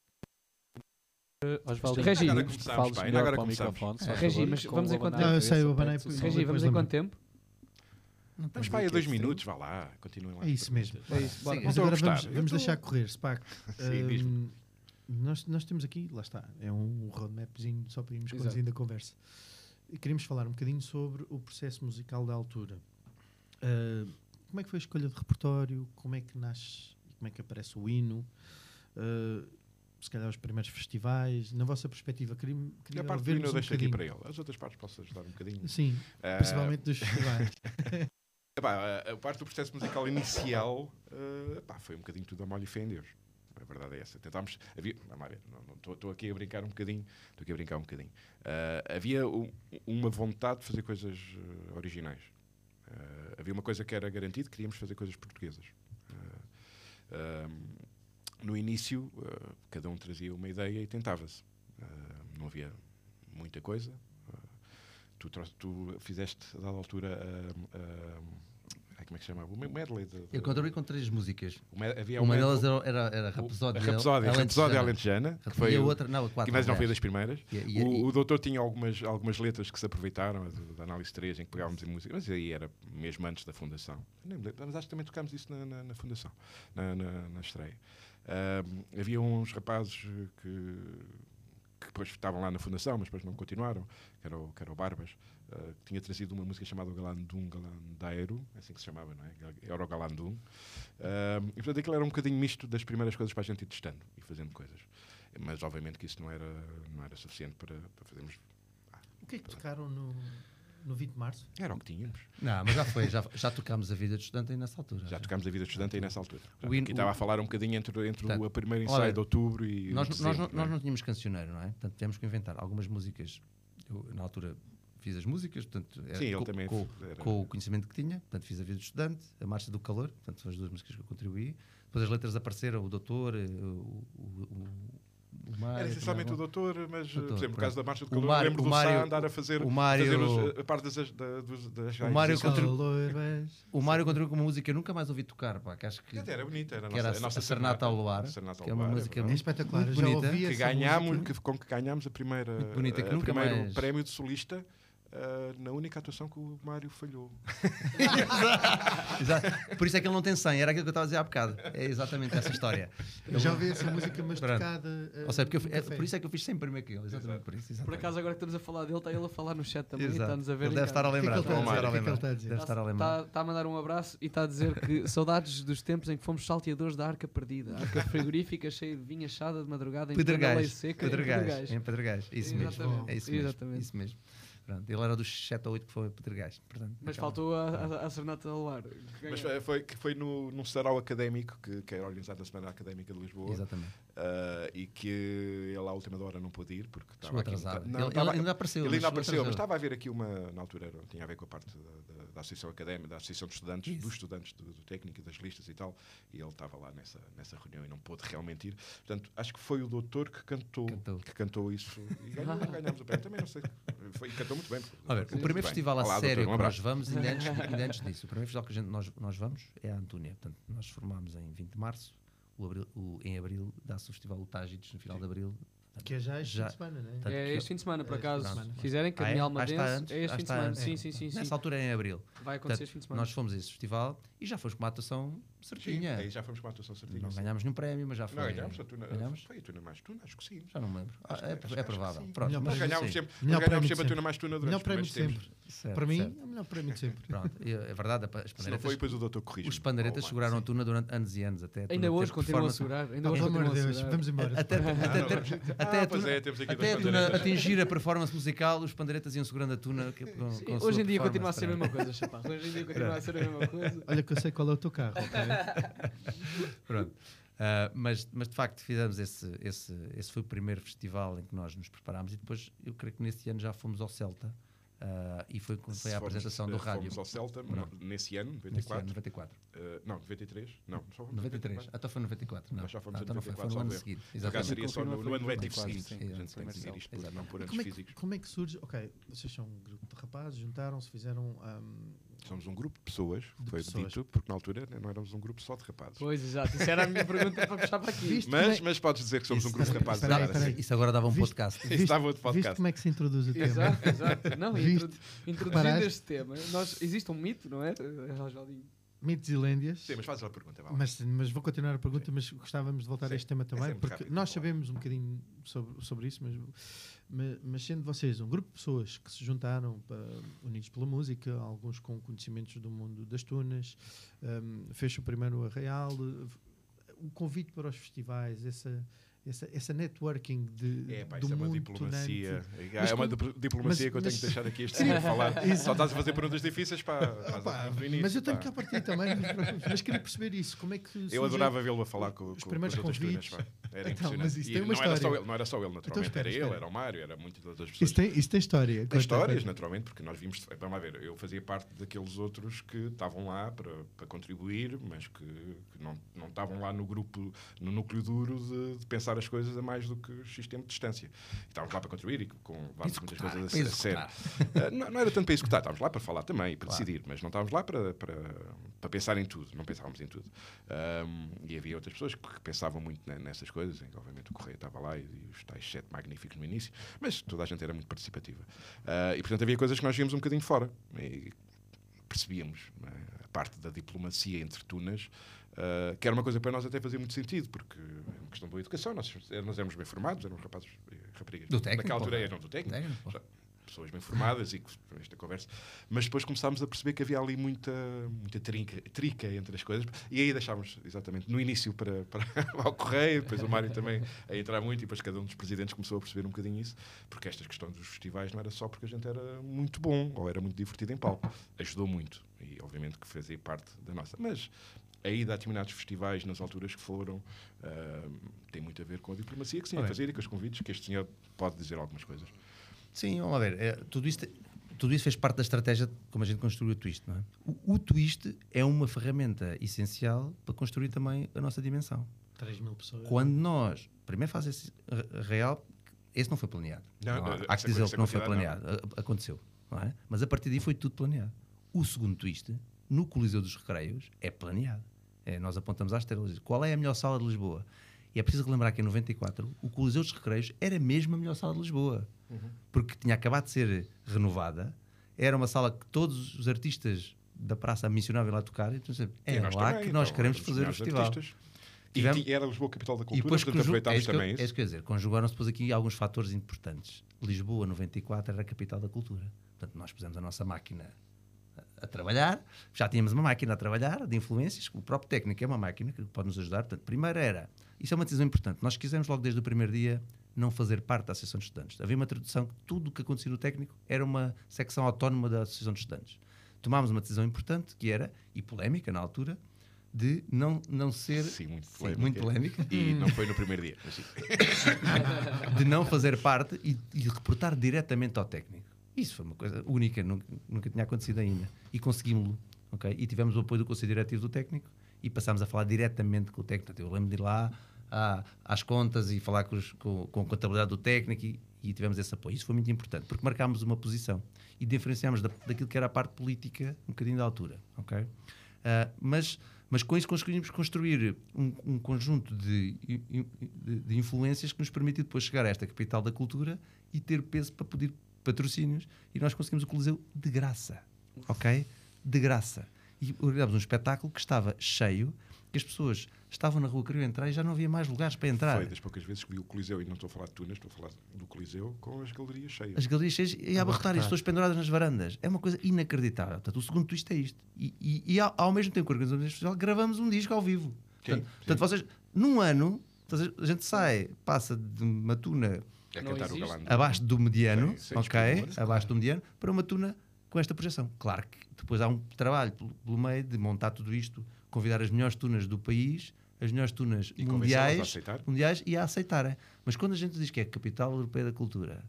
Osvaldo, Regi, agora começamos, pá, agora começamos. É. Regi, mas vamos em quanto tempo? eu sei, o Regi, vamos em quanto tempo? Não para aí a dois minutos, vá lá, continuem lá. É isso mesmo. É isso, bora. Sim, Mas agora vamos, vamos estou- deixar correr, Spac. [laughs] Sim. Hum, nós, nós temos aqui, lá está, é um roadmapzinho só para irmos conduzindo a conversa. E queríamos falar um bocadinho sobre o processo musical da altura. Uh, como é que foi a escolha de repertório? Como é que nasce, como é que aparece o hino? Uh, se calhar os primeiros festivais, na vossa perspectiva, queria, E queria a parte do hino eu um deixo aqui para ele. As outras partes posso ajudar um bocadinho. Sim, Ah, principalmente dos festivais. [laughs] Epá, a, parte do processo musical inicial eh, epá, foi um bocadinho tudo a molho e fé em Deus. A verdade é essa. Tentámos. Estou aqui a brincar um bocadinho. Estou aqui a brincar um bocadinho. Ah, havia um- uma vontade de fazer coisas eh, originais. Havia uma coisa que era garantido, queríamos fazer coisas portuguesas. Ahm, no início, cada um trazia uma ideia e tentava-se. Não havia muita coisa. Tu, tu fizeste, a dada altura, como é que se chamava? O medley. De, de, Eu contribuí com três músicas. me- havia Uma med- delas era, era, era Rapsódia. a Rapsódia, a Rapsódia Alentejana, que foi e a outra, não, a quatro. que mas não foi das primeiras. E- e- o, e- o doutor tinha algumas, algumas letras que se aproveitaram, da análise 3, em que pegávamos em música, mas aí era mesmo antes da fundação. Nem me lembro, mas acho que também tocámos isso na, na- na fundação, na, na- na estreia. Havia uns rapazes que, que depois estavam lá na fundação, mas depois não continuaram, que era o, que era o Barbas, ah, que tinha trazido uma música chamada Galandum Galandairo, é assim que se chamava, não é? Era o Galandum. Ahm, e portanto aquilo era um bocadinho misto das primeiras coisas para a gente ir testando e fazendo coisas. Mas obviamente que isso não era, não era suficiente para, para fazermos. O que é que tocaram no, no 20 de março? Era o que tínhamos. Não, mas já foi, já, já tocámos a vida de estudante aí nessa altura. Já tocámos a vida de estudante aí nessa altura. O hino- Aqui estava a falar um bocadinho entre, entre Portanto, o primeiro olha, ensaio de outubro e. o Nós, de nós, não, dezembro, nós não não é? tínhamos cancioneiro, não é? Portanto, tivemos que inventar algumas músicas. Eu, na altura, fiz as músicas, portanto, era Sim, também com, era- com o conhecimento que tinha. Portanto, fiz a vida de estudante, a Marcha do Calor, portanto, são as duas músicas que eu contribuí. Depois as letras apareceram, o Doutor, eh, o, o, o, o Mário. Era essencialmente o doutor, mas, Doutor, por exemplo, no caso da Marcha do Calor, Mário- lembro o do Mário- Sá andar a fazer, o Mário- fazer os- a parte das, da, dos, das O Mário. O Mário contribuiu com uma música que eu nunca mais ouvi tocar, pá, que acho que, Até Era bonita, era a que era nossa, a nossa a Serenata ao Luar, que é uma Luar, música. É espetacular. Já bonita. ouvi que ganhámos, que, com que ganhámos a primeira, Muito bonita, que a nunca primeiro mais- prémio de solista ah, na única atuação que o Mário falhou. [laughs] Exato. Por isso é que ele não tem 100, era aquilo que eu estava a dizer há bocado. É exatamente essa história. Eu já ouvi essa música, mas Pronto. tocada. eh, Ou seja, porque eu, é, por isso é que eu fiz sempre primeiro que ele, exatamente por isso. Por exatamente. acaso, agora que estamos a falar dele, está ele a falar no chat também e Exato. está-nos a ver. Ele deve estar a. O que é que lembrar. ele está a deve estar é lembrar. está a dizer? Deve estar a lembrar. Está, está a mandar um abraço e está a dizer que [laughs] saudades dos tempos em que fomos salteadores da arca perdida. Arca frigorífica cheia de vinho achada de madrugada em Pedregais. seca. em Pedregais. Em Pedregais. Isso mesmo. Exatamente. É isso mesmo. Exatamente. Isso mesmo. Pronto, ele era dos 7 ou 8 que foi a Pedregais. Portanto, Mas aquela- faltou a, a, a Serenata ao Luar. Mas foi, que foi no, num sarau académico, que, que era organizado na Semana Académica de Lisboa, Exatamente. ah, e que ele à última hora não pôde ir, porque estava aqui... atrasado. Não, ele, estava- ele ainda apareceu. Ele ainda apareceu, mas estava a haver aqui uma, na altura, era- tinha a ver com a parte da, da, da Associação Académica, da Associação de Estudantes, Isso. dos estudantes do, do técnico e das listas e tal, e ele estava lá nessa, nessa reunião e não pôde realmente ir. Portanto, acho que foi o doutor que cantou, Cantou. Que cantou isso e ganhou, [laughs] ganhámos o prémio. Também não sei, foi, e muito bem. A ver, o primeiro muito bem. festival a Olá, sério doutor, um que nós vamos, ainda antes, [laughs] ainda antes disso, o primeiro festival que a gente, nós, nós vamos é a Antúnia. Portanto, nós formámos em 20 de março, o abril- o- em abril dá-se o festival do Tágidos, no final de abril. Que é já este Já- fim de semana, não é? Portanto, É este fim de semana, por É este acaso. semana. Fizerem Ah, é? Caminho Ah, Almadense. está antes? É este Ah, fim de semana. antes. Sim, sim, sim. sim. Nessa altura é em abril. Vai acontecer Portanto, este fim de semana. nós fomos a esse festival e já fomos com uma atuação Sim, certinha. aí já fomos com a atuação certinha. não sim. ganhámos nenhum prémio, mas já foi. Não, ganhámos a tuna. Ganhámos? Foi a tuna mais tuna, acho que sim. Já não me lembro. Ah, Acho é, que- é provável. sim. Pronto, Melhor mas ganhámos sim. sempre, Melhor ganhámos sempre a tuna mais tuna durante Melhor prémio de sempre. Certo, Para mim, certo. é o melhor prémio de sempre. [laughs] Pronto, é verdade, as Se não foi, depois o doutor corrige. os panderetas seguraram a tuna durante anos e anos. Até Ainda hoje continuam a segurar. Ainda Oh, hoje continuam a segurar. vamos embora. Até, Ah, a pois tuna, é, atingir a performance musical, os panderetas iam segurando a tuna. Sim, sua Hoje em dia continua a ser a mesma coisa, Chaparro. Hoje em dia continua a ser a mesma coisa. Olha que eu sei qual é o teu carro, ok? [laughs] Pronto. Ah, mas, mas de facto fizemos esse, esse, esse foi o primeiro festival em que nós nos preparámos e depois eu creio que nesse ano já fomos ao Celta ah, e foi quando foi a Fomos- apresentação do eh, rádio. Fomos ao Celta Pronto. nesse ano, Nesse ano, 94. 94. eh, não, 93. Não, só fomos 93. Até foi 94. Não, Nós já fomos Ah, em então não foi, foi 94, no ano seguinte. Por acaso Exatamente. seria só no, no ano foi letivo 94, seguinte. sim, A gente tem que dizer isto não por anos Como é, que, físicos. como é que surge? Ok, vocês são um grupo de rapazes, juntaram-se, fizeram. ahm, Somos um grupo de pessoas, De foi pessoas. dito, porque na altura não éramos um grupo só de rapazes. Pois, exato. Isso era a minha pergunta para puxar para aqui. Viste Mas, é- mas podes dizer que somos um Isso, grupo de rapazes. espera aí, agora, espera sim. aí. Isso agora dava um Viste- podcast. Isso Viste- dava outro Viste podcast. como é que se introduz o tema? Exato, [laughs] exato. Não, Viste? introdu- introduzindo este tema, nós, existe um mito, não é? Mitos e lêndias. Sim, mas faz a pergunta. vá lá. Mas, mas vou continuar a pergunta, mas gostávamos de voltar Sim, a este tema também, sempre porque rápido, nós sabemos um bocadinho sobre, sobre isso, mas, mas, mas sendo vocês um grupo de pessoas que se juntaram para, unidos pela música, alguns com conhecimentos do mundo das tunas, um, fez o primeiro Arraial, o convite para os festivais, essa, essa, essa networking de, É, pá, do isso é uma mundo diplomacia. É Mas uma como- dipl- diplomacia mas- que eu tenho mas- que deixar aqui este [laughs] a falar. [laughs] Isso. Só estás a fazer perguntas difíceis para. Ah, pá, no início, mas eu tenho pá. que a partir também, mas, queria perceber isso, como é que Eu adorava vê-lo a falar com, os com, primeiros com convites. Era [laughs] Então, impressionante. mas isso E tem uma não, era só história. ele, não era só ele, naturalmente. espera, era espera. ele, era o Mário, era muitas outras pessoas. Isso tem, isso tem história. Tem histórias, naturalmente, porque nós vimos. Vamos lá ver, eu fazia parte daqueles outros que estavam lá para, para contribuir, mas que, que não, não estavam lá no grupo, no núcleo duro de, de pensar as coisas a mais do que X tempo de distância. E estávamos lá para contribuir e com várias muitas coisas a, a executar. Ah, não, não era tanto para executar, estávamos lá para falar também e para Claro. decidir, mas não estávamos lá para, para, para pensar em tudo, não pensávamos em tudo. Ahm, e havia outras pessoas que pensavam muito ne- nessas coisas, que obviamente o Correio estava lá e, e os tais sete magníficos no início, mas toda a gente era muito participativa. Ah, e portanto havia coisas que nós víamos um bocadinho fora. E percebíamos é? a parte da diplomacia entre tunas, ah, que era uma coisa para nós até fazia muito sentido, porque é uma questão boa educação, nós, nós éramos bem formados, éramos rapazes raparigas. Do técnico, Naquela altura eram do técnico, Técnico, já- pessoas bem formadas e com esta conversa, mas depois começámos a perceber que havia ali muita, muita trinca, trica entre as coisas, e aí deixámos exatamente no início para, para [laughs] ao correio, depois o Mário também a entrar muito, e depois cada um dos presidentes começou a perceber um bocadinho isso, porque estas questões dos festivais não era só porque a gente era muito bom ou era muito divertido em palco, ajudou muito, e obviamente que fazia parte da nossa, mas a ida a determinados festivais nas alturas que foram ah, tem muito a ver com a diplomacia que se tinha a fazer e com os convites, que este senhor pode dizer algumas coisas. Sim, vamos lá ver. É, tudo, isto, tudo isso fez parte da estratégia de como a gente construiu o twist. Não é? o, o twist é uma ferramenta essencial para construir também a nossa dimensão. 3 mil pessoas. Quando nós, primeiro faz esse re- real, esse não foi planeado. Não, Não há- não, há que dizer que não foi planeado. A- Aconteceu. Não é? Mas a partir daí foi tudo planeado. O segundo twist, no Coliseu dos Recreios, é planeado. É, nós apontamos às estrelas. Qual é a melhor sala de Lisboa? E é preciso relembrar que em 94 o Coliseu dos Recreios era mesmo a melhor sala de Lisboa. Porque tinha acabado de ser renovada. Era uma sala que todos os artistas da praça mencionavam lá tocar. Então, E é lá também, que nós então, queremos fazer o festival. artistas. E Tivemos- ti- era Lisboa capital da E cultura, depois portanto conju- é aproveitámos isso eu- também é isso. dizer. Conjugaram-se depois aqui alguns fatores importantes. Lisboa, 94, era a capital da cultura. Portanto, nós pusemos a nossa máquina a, trabalhar. Já tínhamos uma máquina a trabalhar de influências. O próprio técnico é uma máquina que pode nos ajudar. Portanto, primeiro era... Isso é uma decisão importante. Nós quisemos logo desde o primeiro dia não fazer parte da Associação de Estudantes. Havia uma tradução que tudo o que acontecia no técnico era uma secção autónoma da Associação de Estudantes. Tomámos uma decisão importante, que era, e polémica na altura, de não, não ser... Sim, muito Sim, polémica. muito polémica. E não foi no primeiro dia. sim. [laughs] de não fazer parte e, e reportar diretamente ao técnico. Isso foi uma coisa única, nunca, nunca tinha acontecido ainda. E conseguimos-lo. ok? E tivemos o apoio do Conselho Diretivo do técnico e passámos a falar diretamente com o técnico. Eu lembro de ir lá à- às contas e falar com, os- com- com a contabilidade do técnico e, e tivemos esse apoio. Isso foi muito importante, porque marcámos uma posição e diferenciámos da, daquilo que era a parte política um bocadinho da altura. ok? Ah, mas, mas com isso conseguimos construir um, um conjunto de, de- de influências que nos permitiu depois chegar a esta capital da cultura e ter peso para pedir patrocínios e nós conseguimos o Coliseu de graça, ok? De graça. E organizámos um espetáculo que estava cheio, que as pessoas estavam na rua, queriam entrar e já não havia mais lugares para entrar. Foi das poucas vezes que vi o Coliseu, e não estou a falar de Tunas, estou a falar do Coliseu, com as galerias cheias. As galerias cheias e a abarrotar, e as pessoas penduradas nas varandas. É uma coisa inacreditável. Portanto, o segundo twist é isto. E, e- e ao, ao mesmo tempo que organizamos este festival, gravamos um disco ao vivo. Sim, Portanto, sim. portanto, vocês, num ano, a gente sai, passa de uma tuna É Não cantar o galante. abaixo do mediano, ok? Abaixo do mediano, para uma tuna com esta projeção. Claro que depois há um trabalho pelo, meio de montar tudo isto, convidar as melhores tunas do país, as melhores tunas E mundiais, mundiais e a aceitarem. Mas quando a gente diz que é a capital europeia da cultura,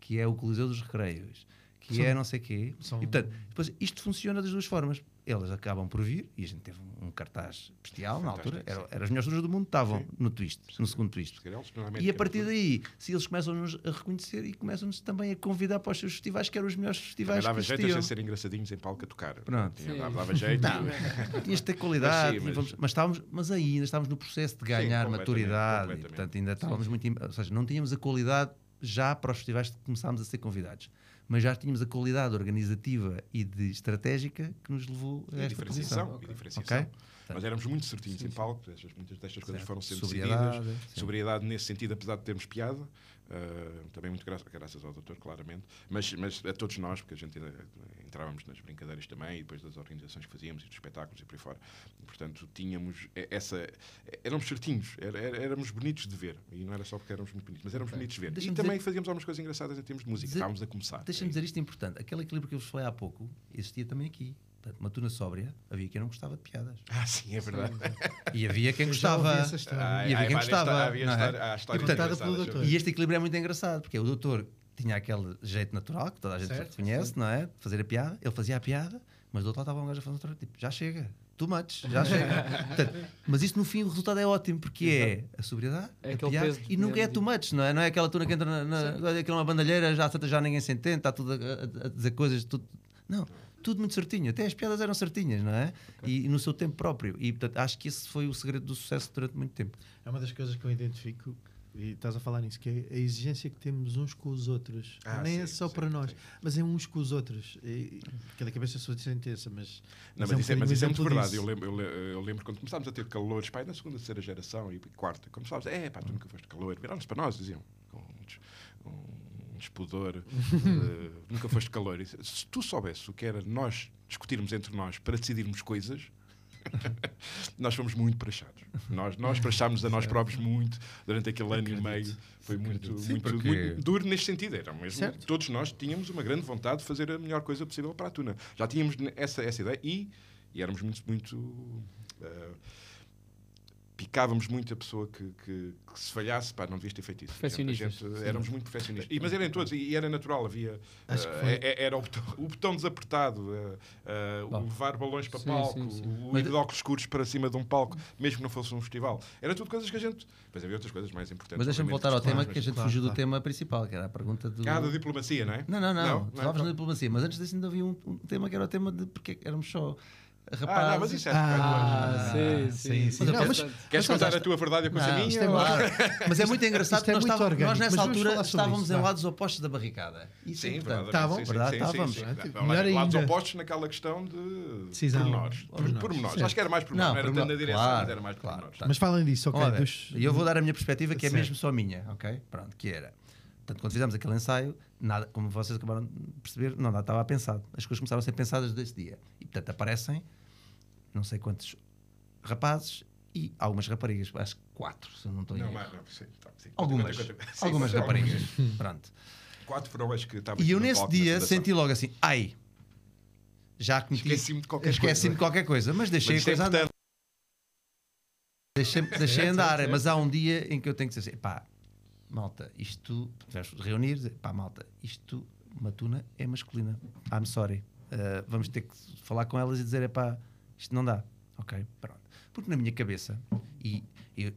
que é o Coliseu dos Recreios, que São- é não sei quê, são- e portanto, depois isto funciona das duas formas. Elas acabam por vir, e a gente teve um, cartaz bestial na altura, Fantástico, era, as melhores tunas do mundo estavam Sim. no twist, no segundo twist. E a partir daí, se eles começam-nos a reconhecer e começam-nos também a convidar para os seus festivais, que eram os melhores Também festivais dava que jeito existiam. a ser engraçadinhos em palco a tocar. Pronto. Tinha- Sim. dava, dava jeito. Não, tinhas de ter qualidade, Mas sim, e mas- vamos- mas, estávamos, mas aí ainda estávamos no processo de ganhar completamente, maturidade, e, completamente. portanto ainda estávamos muito. Ou seja, não tínhamos a qualidade já para os festivais que começámos a ser convidados, mas já tínhamos a qualidade organizativa e de estratégica que nos levou a E esta diferenciação. posição. E diferenciação. Ok? Nós éramos muito certinhos em palco, muitas destas coisas Certo. foram sendo Sobriedade, decididas. sim. Sobriedade nesse sentido, apesar de termos piada, ah, também muito graças, graças ao doutor, claramente, mas, mas a todos nós, porque a gente entrávamos nas brincadeiras também, e depois das organizações que fazíamos e dos espetáculos e por aí fora. E, portanto, tínhamos essa. Éramos certinhos, era- era- éramos bonitos de ver. E não era só porque éramos muito bonitos, mas éramos bonitos de ver. Deixa-me e também fazíamos algumas coisas engraçadas em termos de música. Dizer- Estávamos a começar. Deixa-me É dizer isto importante. Aquele equilíbrio que eu vos falei há pouco existia também aqui. Portanto, uma tuna sóbria, havia quem não gostava de piadas. Ah, sim, é verdade. E havia quem gostava. Ah, E havia quem gostava, havia é? história- doutor. E este equilíbrio é muito engraçado, porque é o doutor tinha aquele jeito natural que toda a gente Certo, conhece, não é? De fazer a piada. Ele fazia a piada, mas do outro lado estava um gajo a fazer outra, tipo, já chega, too much, já chega. [laughs] Portanto, mas isso no fim o resultado é ótimo, porque é a sobriedade, É a aquele piada, e nunca é too much, não é? Não é aquela tuna que entra na, na aquela uma bandalheira, já, já ninguém se entende, está tudo a, a- a dizer coisas, tudo. Não, tudo muito certinho. Até as piadas eram certinhas, não é? E, e no seu tempo próprio. E portanto, acho que esse foi o segredo do sucesso durante muito tempo. É uma das coisas que eu identifico, e estás a falar nisso, que é a exigência que temos uns com os outros. Ah, Nem é sim, só sim, para nós, sim. mas é uns com os outros. E, cada cabeça a sua sentença, mas. Não, mas mas, isso é, um mas isso é bocadinho muito verdade. Eu lembro, eu, eu lembro quando começámos a ter calores, pai, na segunda, terceira geração e quarta, começámos, é pá, tu nunca foste calor. Viraram-se para nós, diziam, com um, des- despudor, eh, [laughs] nunca foste calor. Se tu soubesses o que era nós discutirmos entre nós para decidirmos coisas, [laughs] nós fomos muito praxados. Nós, nós praxámos a nós próprios muito durante aquele ano e meio. Foi muito, Sim, muito, porque- muito duro neste sentido. Era mesmo, Certo. todos nós tínhamos uma grande vontade de fazer a melhor coisa possível para a Tuna. Já tínhamos essa, essa ideia e, e éramos muito, muito eh, picávamos muito a pessoa que, que- que se falhasse, pá, não devias ter feito isso. Perfeccionistas, A gente- sim. éramos muito perfeccionistas. E, mas eram todos, e era natural, havia. Acho que eh, foi- é- era o botão, o botão desapertado, eh, eh, o levar balões para Sim, palco, sim, sim. o ir de óculos escuros para cima de um palco, mesmo que não fosse um festival. Era tudo coisas que a gente. Mas havia outras coisas mais importantes. Mas deixa-me voltar ao tema que a gente claro, fugiu do claro. tema principal, que era a pergunta do. Ah, da diplomacia, não é? Não, não, não. Não, não, Falavas então. na diplomacia, mas antes disso ainda havia um, um tema que era o tema de porque éramos só rapazes. Ah, não, mas isso é. Ah, sim, sim. sim. Mas Não, mas- Queres mas contar a tua verdade e a coisa minha? isto é ou- claro. [laughs] Mas é muito engraçado Isto é que nós, muito estávamos, orgânico, nós nessa altura estávamos isso, em vá. lados opostos da barricada. Isso é Sim, importante. verdade. Estavam, sim, verdade, estávamos. Lados ainda. opostos naquela questão de Decisão. pormenores. Pormenores. Acho que era mais pormenores. Não, Não era tanto na direção, claro, mas era mais claro, pormenores. tá. Mas falem disso, ok. E eu vou dar a minha perspectiva, que é mesmo só minha, ok? Pronto, que era. Portanto, quando fizemos aquele ensaio, nada, como vocês acabaram de perceber, não nada estava pensado. As coisas começaram a ser pensadas desse dia. E, portanto, aparecem não sei quantos rapazes e algumas raparigas. Acho que quatro, se eu não estou em Não, mas não, sim, tá, sim. Algumas. Sim, Algumas raparigas. [laughs] Pronto. Quatro foram as que estavam E eu nesse dia senti logo assim, ai, já cometi... Esqueci-me de qualquer Esqueci-me de coisa. qualquer coisa, mas deixei Mas a isto é coisa andar. Deixei, deixei [laughs] andar, mas há um dia em que eu tenho que dizer assim, pá, malta, isto, vamos reunir, pá, malta, isto, uma tuna é masculina. I'm sorry. Uh, vamos ter que falar com elas e dizer, pá, isto não dá. Ok, pronto. Porque na minha cabeça, e,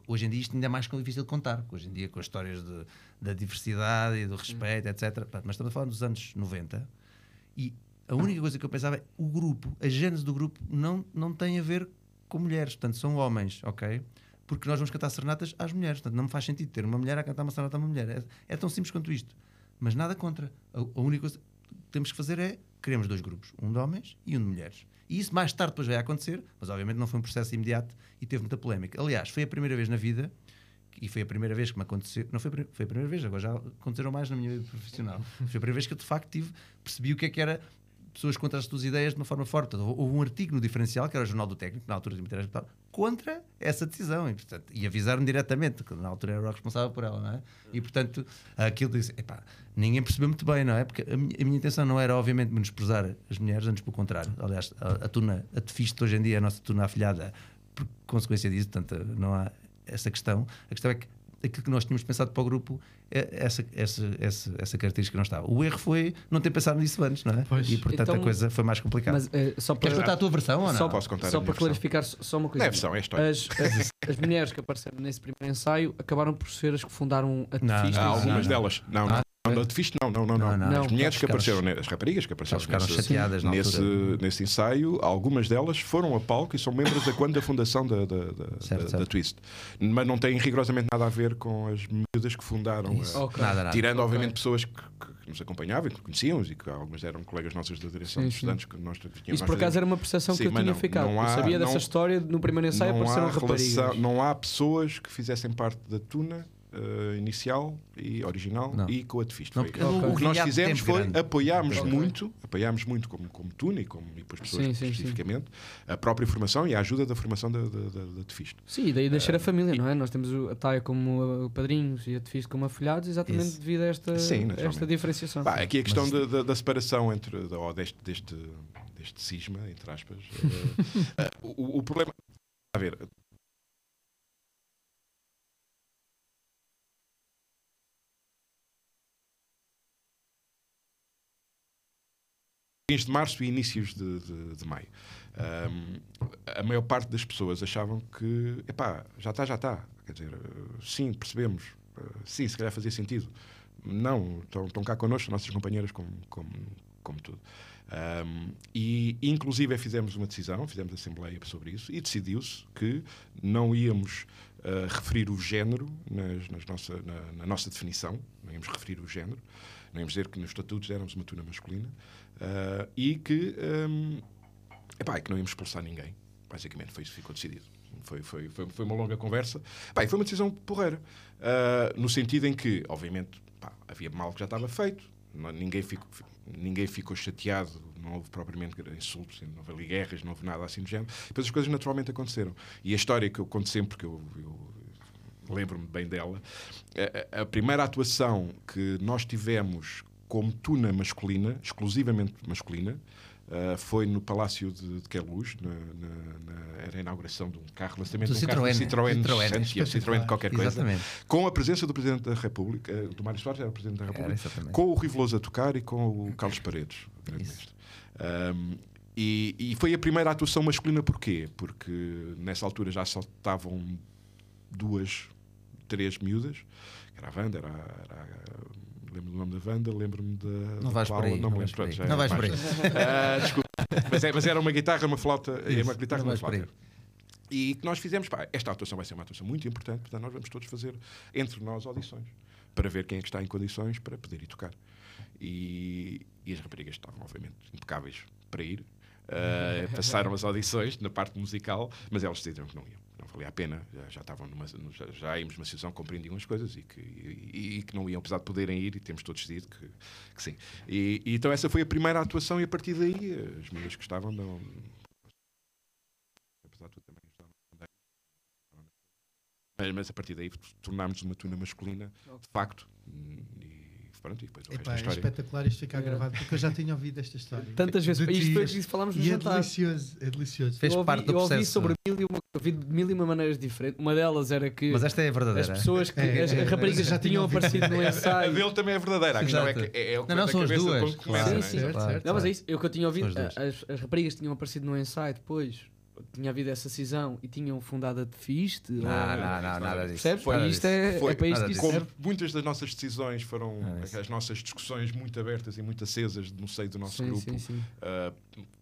hoje em dia isto ainda é mais difícil de contar, hoje em dia com as histórias de, da diversidade e do respeito, etc. Mas estamos a falar dos anos 90 e a única coisa que eu pensava é o grupo, a gênese do grupo não, não tem a ver com mulheres, portanto são homens, ok? Porque nós vamos cantar serenatas às mulheres, portanto não me faz sentido ter uma mulher a cantar uma serenata a uma mulher. É, é tão simples quanto isto. Mas nada contra. A, a única coisa que temos que fazer é queremos dois grupos, um de homens e um de mulheres. E isso mais tarde depois vai acontecer, mas obviamente não foi um processo imediato e teve muita polémica. Aliás, foi a primeira vez na vida e foi a primeira vez que me aconteceu, não foi, foi a primeira vez, agora já aconteceram mais na minha vida profissional. [laughs] Foi a primeira vez que eu de facto tive, percebi o que é que era pessoas contra as tuas ideias de uma forma forte. Portanto, houve um artigo no Diferencial, que era o Jornal do Técnico, na altura de Interesse Capital, contra essa decisão. E, portanto, e avisaram diretamente, que na altura era o responsável por ela, não é? E, portanto, aquilo disse, epá, ninguém percebeu muito bem, não é? Porque a minha, a minha intenção não era, obviamente, menosprezar as mulheres, antes pelo contrário. Aliás, a, a tuna, a Tefiste hoje em dia a nossa tuna afilhada por consequência disso, portanto, não há essa questão. A questão é que aquilo que nós tínhamos pensado para o grupo, é essa, essa, essa, essa característica não estava. O erro foi não ter pensado nisso antes, não é? Pois. E portanto Então, a coisa foi mais complicada. Mas eh, só para, Queres contar a tua versão ou não? só, Posso contar a só para versão? clarificar só uma Não coisa. é versão, é história. As, as, as mulheres que apareceram nesse primeiro ensaio acabaram por ser as que fundaram a Não, não, algumas não. delas. Não, não. Não, não, fixe, não, não, não, não. Não, não. Não, As mulheres que apareceram, as raparigas que apareceram ficaram nesse, chateadas nesse, nesse ensaio, algumas delas foram a palco e são membros da quando da fundação da, da, da, Certo, da- certo. da Twist. Mas não têm rigorosamente nada a ver com as miúdas que fundaram. A- Ok. Nada, nada. Tirando, Ok. obviamente, pessoas que, que nos acompanhavam e que conhecíamos e que algumas eram colegas nossas da direção Sim, estudantes que nós tínhamos. Isso por acaso era uma percepção Sim, que eu tinha não- ficado. não há- eu sabia dessa história no primeiro ensaio apareceram raparigas. não há pessoas que fizessem parte da tuna eh, inicial e original Não. e com. Não, porque Ok. houve O que nós fizemos foi grande. apoiámos Ok. muito, apoiámos muito como, como Tuna e como e depois pessoas Sim, sim, sim. especificamente, a própria formação e a ajuda da formação da, da, da, da Tefist. Sim, e daí Eh, deixar a família, não é? Nós temos a Taia como uh, padrinhos e a Tefista como afilhados, exatamente Isso. devido a esta, Sim, esta diferenciação. Pá, aqui a questão Mas- da, da- separação entre ou deste, deste, deste cisma, entre aspas, eh, [laughs] eh, o, o problema. A ver, fins de março e inícios de, de- de maio. Ahm, a maior parte das pessoas achavam que, epá, já está, já está. Quer dizer, sim, percebemos. Eh, sim, se calhar fazia sentido. Não, estão, estão cá connosco, nossas companheiras, como, como, como tudo. Ahm, e, inclusive, fizemos uma decisão, fizemos assembleia sobre isso, e decidiu-se que não íamos ah, referir o género nas, nas nossa, na, na nossa definição, não íamos referir o género, não íamos dizer que nos estatutos éramos uma tuna masculina, ah, e que, ahm, epá, que não íamos expulsar ninguém. Basicamente, foi isso que ficou decidido. Foi, foi, foi, foi uma longa conversa. E foi uma decisão porreira. Ah, no sentido em que, obviamente, pá, havia mal que já estava feito, não- ninguém, ficou, ninguém ficou chateado, não houve propriamente insultos, não houve ali guerras, não houve nada assim do género. Depois as coisas naturalmente aconteceram. E a história que eu conto sempre, que eu, eu lembro-me bem dela, a, a- primeira atuação que nós tivemos como tuna masculina, exclusivamente masculina, ah, foi no Palácio de, de Queluz, na, na- na- era a inauguração de um carro, lançamento Do de um carro Citroën, Citroën, Citroën. Santia, Citroën qualquer coisa, Exatamente. com a presença do Presidente da República, eh, do Mário Soares era o Presidente da República, com o Riveloso a tocar e com o Carlos Paredes, o grande Isso. mestre. Ahm, e, e foi a primeira atuação masculina porquê? Porque nessa altura já saltavam duas, três miúdas, que era a Wanda, era, a- era a- lembro do nome da Wanda, lembro-me da Não vais por Paula, aí. não Não vais lembro, por aí. Não é vais por aí. [laughs] Ah, desculpa. Mas, é- mas era uma guitarra, uma flauta, é Isso, uma guitarra, uma flauta. E que nós fizemos, pá, esta atuação vai ser uma atuação muito importante, portanto nós vamos todos fazer entre nós audições para ver quem é que está em condições para poder ir tocar. E, e as raparigas estavam, obviamente, impecáveis para ir. Uh, [laughs] passaram as audições na parte musical, mas elas decidiram que não iam. Valia a pena, já, já estavam numa, já, já íamos numa situação que compreendiam as coisas e que, e, e que não iam, apesar de poderem ir, e temos todos decidido que, que sim. E, e então essa foi a primeira atuação, e a partir daí, as mulheres que estavam, não, apesar de tudo também mas, mas a partir daí tornámos uma tuna masculina, de facto. E pronto, e depois o resto Epá, é história. espetacular isto ficar É. gravado, porque eu já tinha ouvido esta história. Tantas vezes. Isto, ti. foi, isso falámos no E é jantar. delicioso, é delicioso. Fez eu ouvi, parte do eu ouvi processo. sobre mil e, uma, ouvi de mil e uma maneiras diferentes. Uma delas era que Mas esta é a as verdadeira. pessoas que. É, as, é, as raparigas já tinham ouvido. aparecido no [laughs] A ensaio. dele também é verdadeira. A questão é que é, é o que Não, não, são as duas, começa, claro. não é? Sim, sim. Certo, Claro. certo. Não, mas é isso. Eu que eu tinha ouvido. As, as raparigas tinham aparecido no ensaio depois. Tinha havido essa cisão e tinham fundado a de Fiste. Não, ou- não, não, nada disso. Percebes? Nada E isto disso. é, Foi. é para isto Nada que serve. Como muitas das nossas decisões foram as nossas discussões muito abertas e muito acesas no seio do nosso Sim, grupo, sim, sim. ah,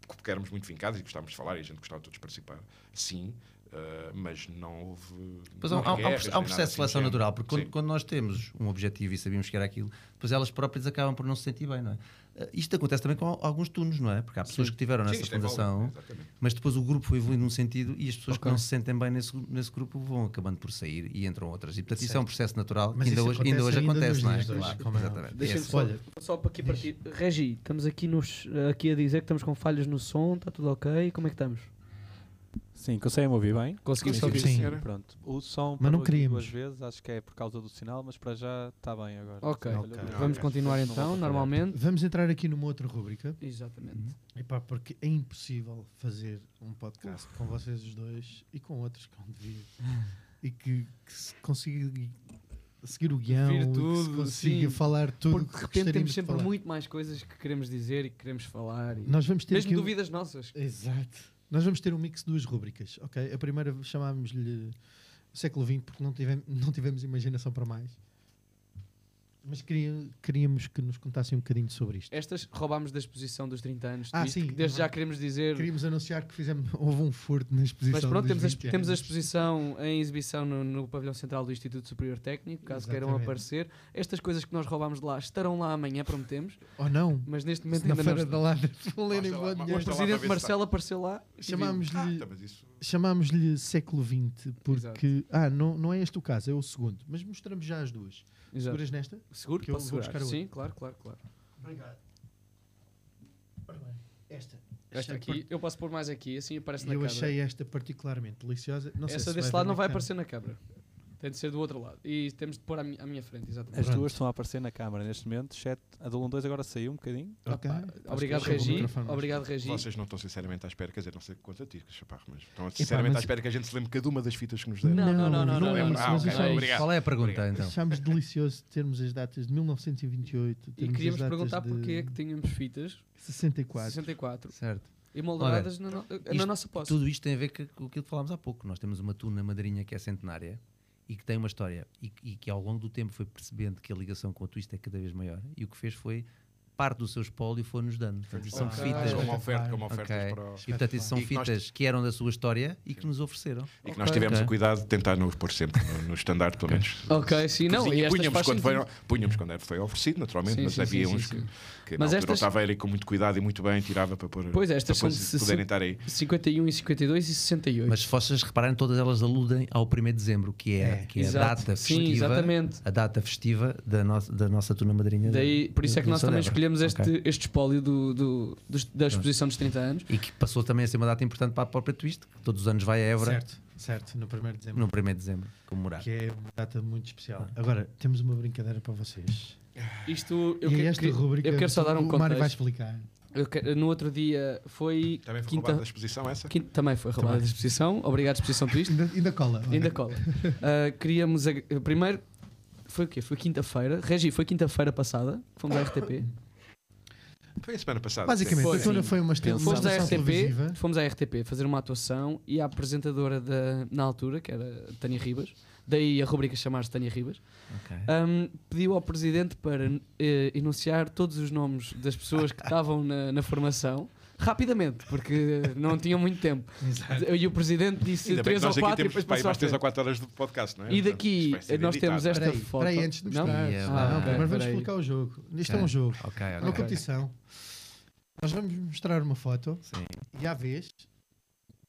porque éramos muito fincados e gostávamos de falar e a gente gostava de todos participar, sim, ah, mas não houve. Pois não há, há- um guerras, há um nada processo de assim do seleção género. natural, porque quando, quando nós temos um objetivo e sabemos que era aquilo, depois elas próprias acabam por não se sentir bem, não é? Uh, Isto acontece também com al- alguns tunos, não é? Porque há pessoas Sim. que tiveram nessa é fundação, exatamente. mas depois o grupo foi evoluindo num sentido e as pessoas Ok. que não se sentem bem nesse, nesse grupo vão acabando por sair e entram outras. E portanto isso é um processo natural Mas que ainda hoje, ainda hoje acontece ainda acontece, não é? Claro, como é exatamente. Deixa-me só, Olha, só para aqui partir. Regi, estamos aqui, nos, aqui a dizer que estamos com falhas no som, está tudo ok? Como é que estamos? Sim, conseguem-me ouvir bem? Conseguimos Sim, ouvir, sim. senhora? Pronto. O som Mas não queríamos. duas vezes, acho que é por causa do sinal, mas para já está bem agora. Ok. Falhou Ok. duas Vamos continuar não então, normalmente. Vamos entrar aqui numa outra rúbrica. Exatamente. Epá, porque é impossível fazer um podcast com vocês os dois e com outros que vão vir e que, que se consiga seguir o guião, e que se tudo, consiga sim. falar tudo Porque que de repente temos sempre muito mais coisas que queremos dizer e que queremos falar. E... Nós vamos ter Mesmo aqui um- dúvidas nossas. Exato. Nós vamos ter um mix de duas rúbricas, ok? A primeira chamámos-lhe século XX porque não tivemos, não tivemos imaginação para mais. Mas queria- queríamos que nos contassem um bocadinho sobre isto. Estas roubámos da exposição dos 30 anos. Ah, Isto sim. que Desde já queremos dizer. Queríamos anunciar que fizemos, [laughs] houve um furto na exposição. Mas pronto, dos temos a, 20 temos a exposição em exibição no, no pavilhão central do Instituto Superior Técnico, caso queiram Exatamente. aparecer. Estas coisas que nós roubámos de lá estarão lá amanhã, prometemos, Ou não? mas neste momento Se na ainda não feira estão. da Lada [laughs] mostra dinheiro. O presidente Marcelo apareceu lá. Chamámos-lhe Ah, tá, mas isso- chamámos-lhe século XX porque. Ah, não, não é este o caso, é o segundo. Mas mostramos já as duas. Exato. Seguras nesta? Seguro? Que eu Posso vou buscar Sim, claro, claro, claro. Obrigado. Ora bem, esta. Esta aqui, eu posso pôr mais aqui, assim aparece na Eu câmara. achei esta particularmente deliciosa. Não sei Essa se desse lado não vai aparecer na câmara. Tem de ser do outro lado. E temos de pôr à, mi- à minha frente, exatamente. As Pronto. duas estão a aparecer na câmara neste momento. Chat, a do 1-2 agora saiu um bocadinho. Ok. Opa, obrigado, Regi. Obrigado, Regi. Vocês não estão sinceramente à espera, quer dizer, não sei quanto a ti, Chaparro, mas estão sinceramente mas- à espera que a gente se lembre cada uma das fitas que nos deram. Não, não, não, não, não, não, é não, Ah, mas ok, achamos- obrigado. Qual é a pergunta Obrigado. então? Achamos delicioso termos as datas de 1928. E queríamos as datas perguntar de porquê é que tínhamos fitas 64. 64 Certo. e molduradas na, no- na isto- nossa posse. Tudo isto tem a ver com com aquilo que falámos há pouco. Nós temos uma tuna madrinha que é centenária e que tem uma história e, e que ao longo do tempo foi percebendo que a ligação com a twist é cada vez maior e o que fez foi parte do seu espólio foi-nos dando. Portanto, são Ok. fitas. como oferta, como Ok. ofertas para o... E portanto, isso são E que nós- fitas que eram da sua história e que nos ofereceram. E que nós Ok. tivemos o cuidado de tentar não os pôr sempre no, no estandarte, pelo menos. Ok, sim, não. Sim, E estas punhamos quando, foi, punhamos quando foi oferecido, naturalmente, Sim, mas sim, havia sim, uns sim, que, sim. que Mas estas- estava ali com muito cuidado e muito bem, tirava para pôr Pois, estas para são poderem estar aí. 51 e 52 e 68. Mas se vocês repararem, todas elas aludem ao 1 de dezembro, que é, É. que é a data Sim, festiva. exatamente. A data festiva da, nossa da nossa tuna madrinha. Daí, por isso é que nós também Sodebra. Escolhemos este, Ok. este espólio do, do- dos- da exposição dos 30 anos. E que passou também a ser uma data importante para a própria Twist, que todos os anos vai a Évora Certo, certo, no 1 de dezembro. no 1 de dezembro, comemorar. Que é uma data muito especial. Agora, temos uma brincadeira para vocês. Isto, eu, e que- esta que- rubrica eu quero só dar um o Mário vai contexto. explicar. Eu que- no outro dia foi. Também foi quinta, roubada da exposição essa? quinta- também foi roubada Também. da exposição. Obrigado, exposição Twist. Ainda, ainda cola. Ainda cola. Ah, queríamos. ag- Primeiro, foi o quê? Foi quinta-feira. Regi, foi quinta-feira passada. que Fomos à RTP. Foi a semana passada. Basicamente, Foi. a foi uma. Fomos à. RTP, fomos à RTP fazer uma atuação e a apresentadora da, na altura, que era Tânia Ribas, daí a rubrica chamar-se Tânia Ribas, Ok. um, pediu ao presidente para eh, enunciar todos os nomes das pessoas que estavam na, na formação rapidamente, porque não tinham muito tempo. [laughs] Exato. E o presidente disse Ainda bem que três ou nós aqui quatro e temos depois passou à mais 3 ou frente. 4 horas de podcast, não é? E daqui nós temos esta Peraí, foto. peraí, antes de Não? mostrar. Ia, Não, primeiro vamos peraí. explicar o jogo. Isto é Ok. um jogo. Ok, É uma competição. Nós vamos mostrar uma foto Sim. e à vez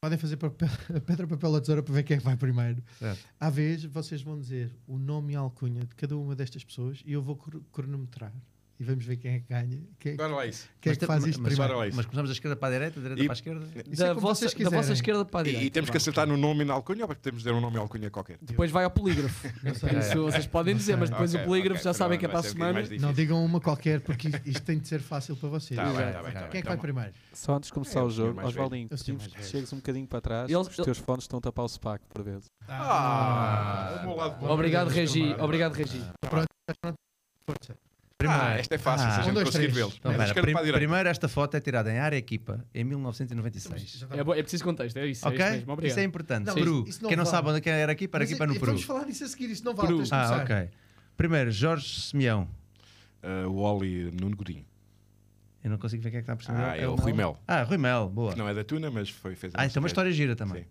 podem fazer papel, [laughs] pedra, papel ou tesoura para ver quem é que vai primeiro. Certo. À vez vocês vão dizer o nome e a alcunha de cada uma destas pessoas e eu vou cro- cronometrar. E vamos ver quem é que ganha. Quem é, Bora lá isso. quem é Mas que te- faz isto mas, primeiro. isso. mas começamos da esquerda para a direita, da direita E- para a esquerda. Isso é Da como vossa, vocês da vossa esquerda para a E, direita. e temos que Pronto. acertar no nome e na alcunha ou podemos dizer um nome e alcunha qualquer? Depois vai ao polígrafo. [laughs] Não sei. Por Isso vocês podem dizer, mas depois Ok, o polígrafo ok, já sabem que é vai para a um semana. difícil. Não digam uma qualquer porque isto, tem de ser fácil para vocês. Tá bem, tá bem, tá. Quem é que vai Então, primeiro? Só antes de começar É, o jogo. Osvaldinho, É pedimos que chegues um bocadinho para trás. Os teus fones estão a tapar o SPAC por vezes. Ah, o meu lado bom. Obrigado, Regi. Chamar. Obrigado, Regi. Força. Ah, esta é fácil, se a Ah. gente Um, dois, conseguir vê-los. Então, prim- a primeiro, esta foto é tirada em área equipa em 1996. É, bo- é preciso contexto, é isso. Ok? É isso mesmo. Obrigado. Isso é importante. Não, Peru. isso não Quem não vale. sabe onde é que era equipa, era Mas, equipa no Peru. Vamos falar disso a seguir, isso não vale. Peru. Ah, ok. Primeiro, Jorge Simeão. Ah, o Oli Nuno Godinho. Eu não consigo ver quem é que está por cima. Ah, é o Rui Mel. Ah, Rui Mel, boa. Não é da Tuna, mas foi, fez a Ah, então uma história gira também. Sim.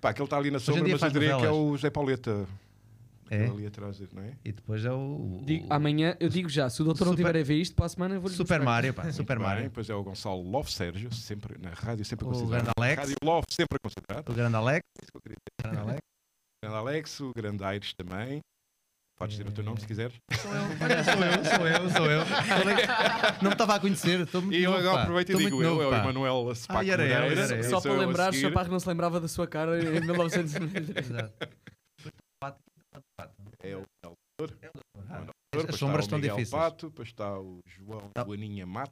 Pá, aquele está ali na sombra, mas eu diria que é o José Pauleta. É? Ali atrás, não é? E depois é o. o- Digo- amanhã, eu digo já, se o doutor não Super- estiver a ver isto, para a semana eu vou-lhe Super mostrar. Mario, pá. Super Bem, Mario. Depois é o Gonçalo Love Sérgio, sempre na rádio, sempre O considerado. grande Alex. Rádio Love, sempre considerado. O grande Alex. Isso que eu queria o grande Alex. O [laughs] grande Alex, o grande Aires também. Podes dizer o teu nome se quiseres. Olha, sou eu, sou eu, sou eu. Não me estava a conhecer. Estou muito E eu agora aproveito e digo eu, é o. Emanuel eu, eu. Só Sou para eu lembrar. Chaparro não se lembrava da sua cara em [laughs] 1993. Exato. As está sombras o estão difíceis. Pato, depois está o João Tá. Joaninha Mato,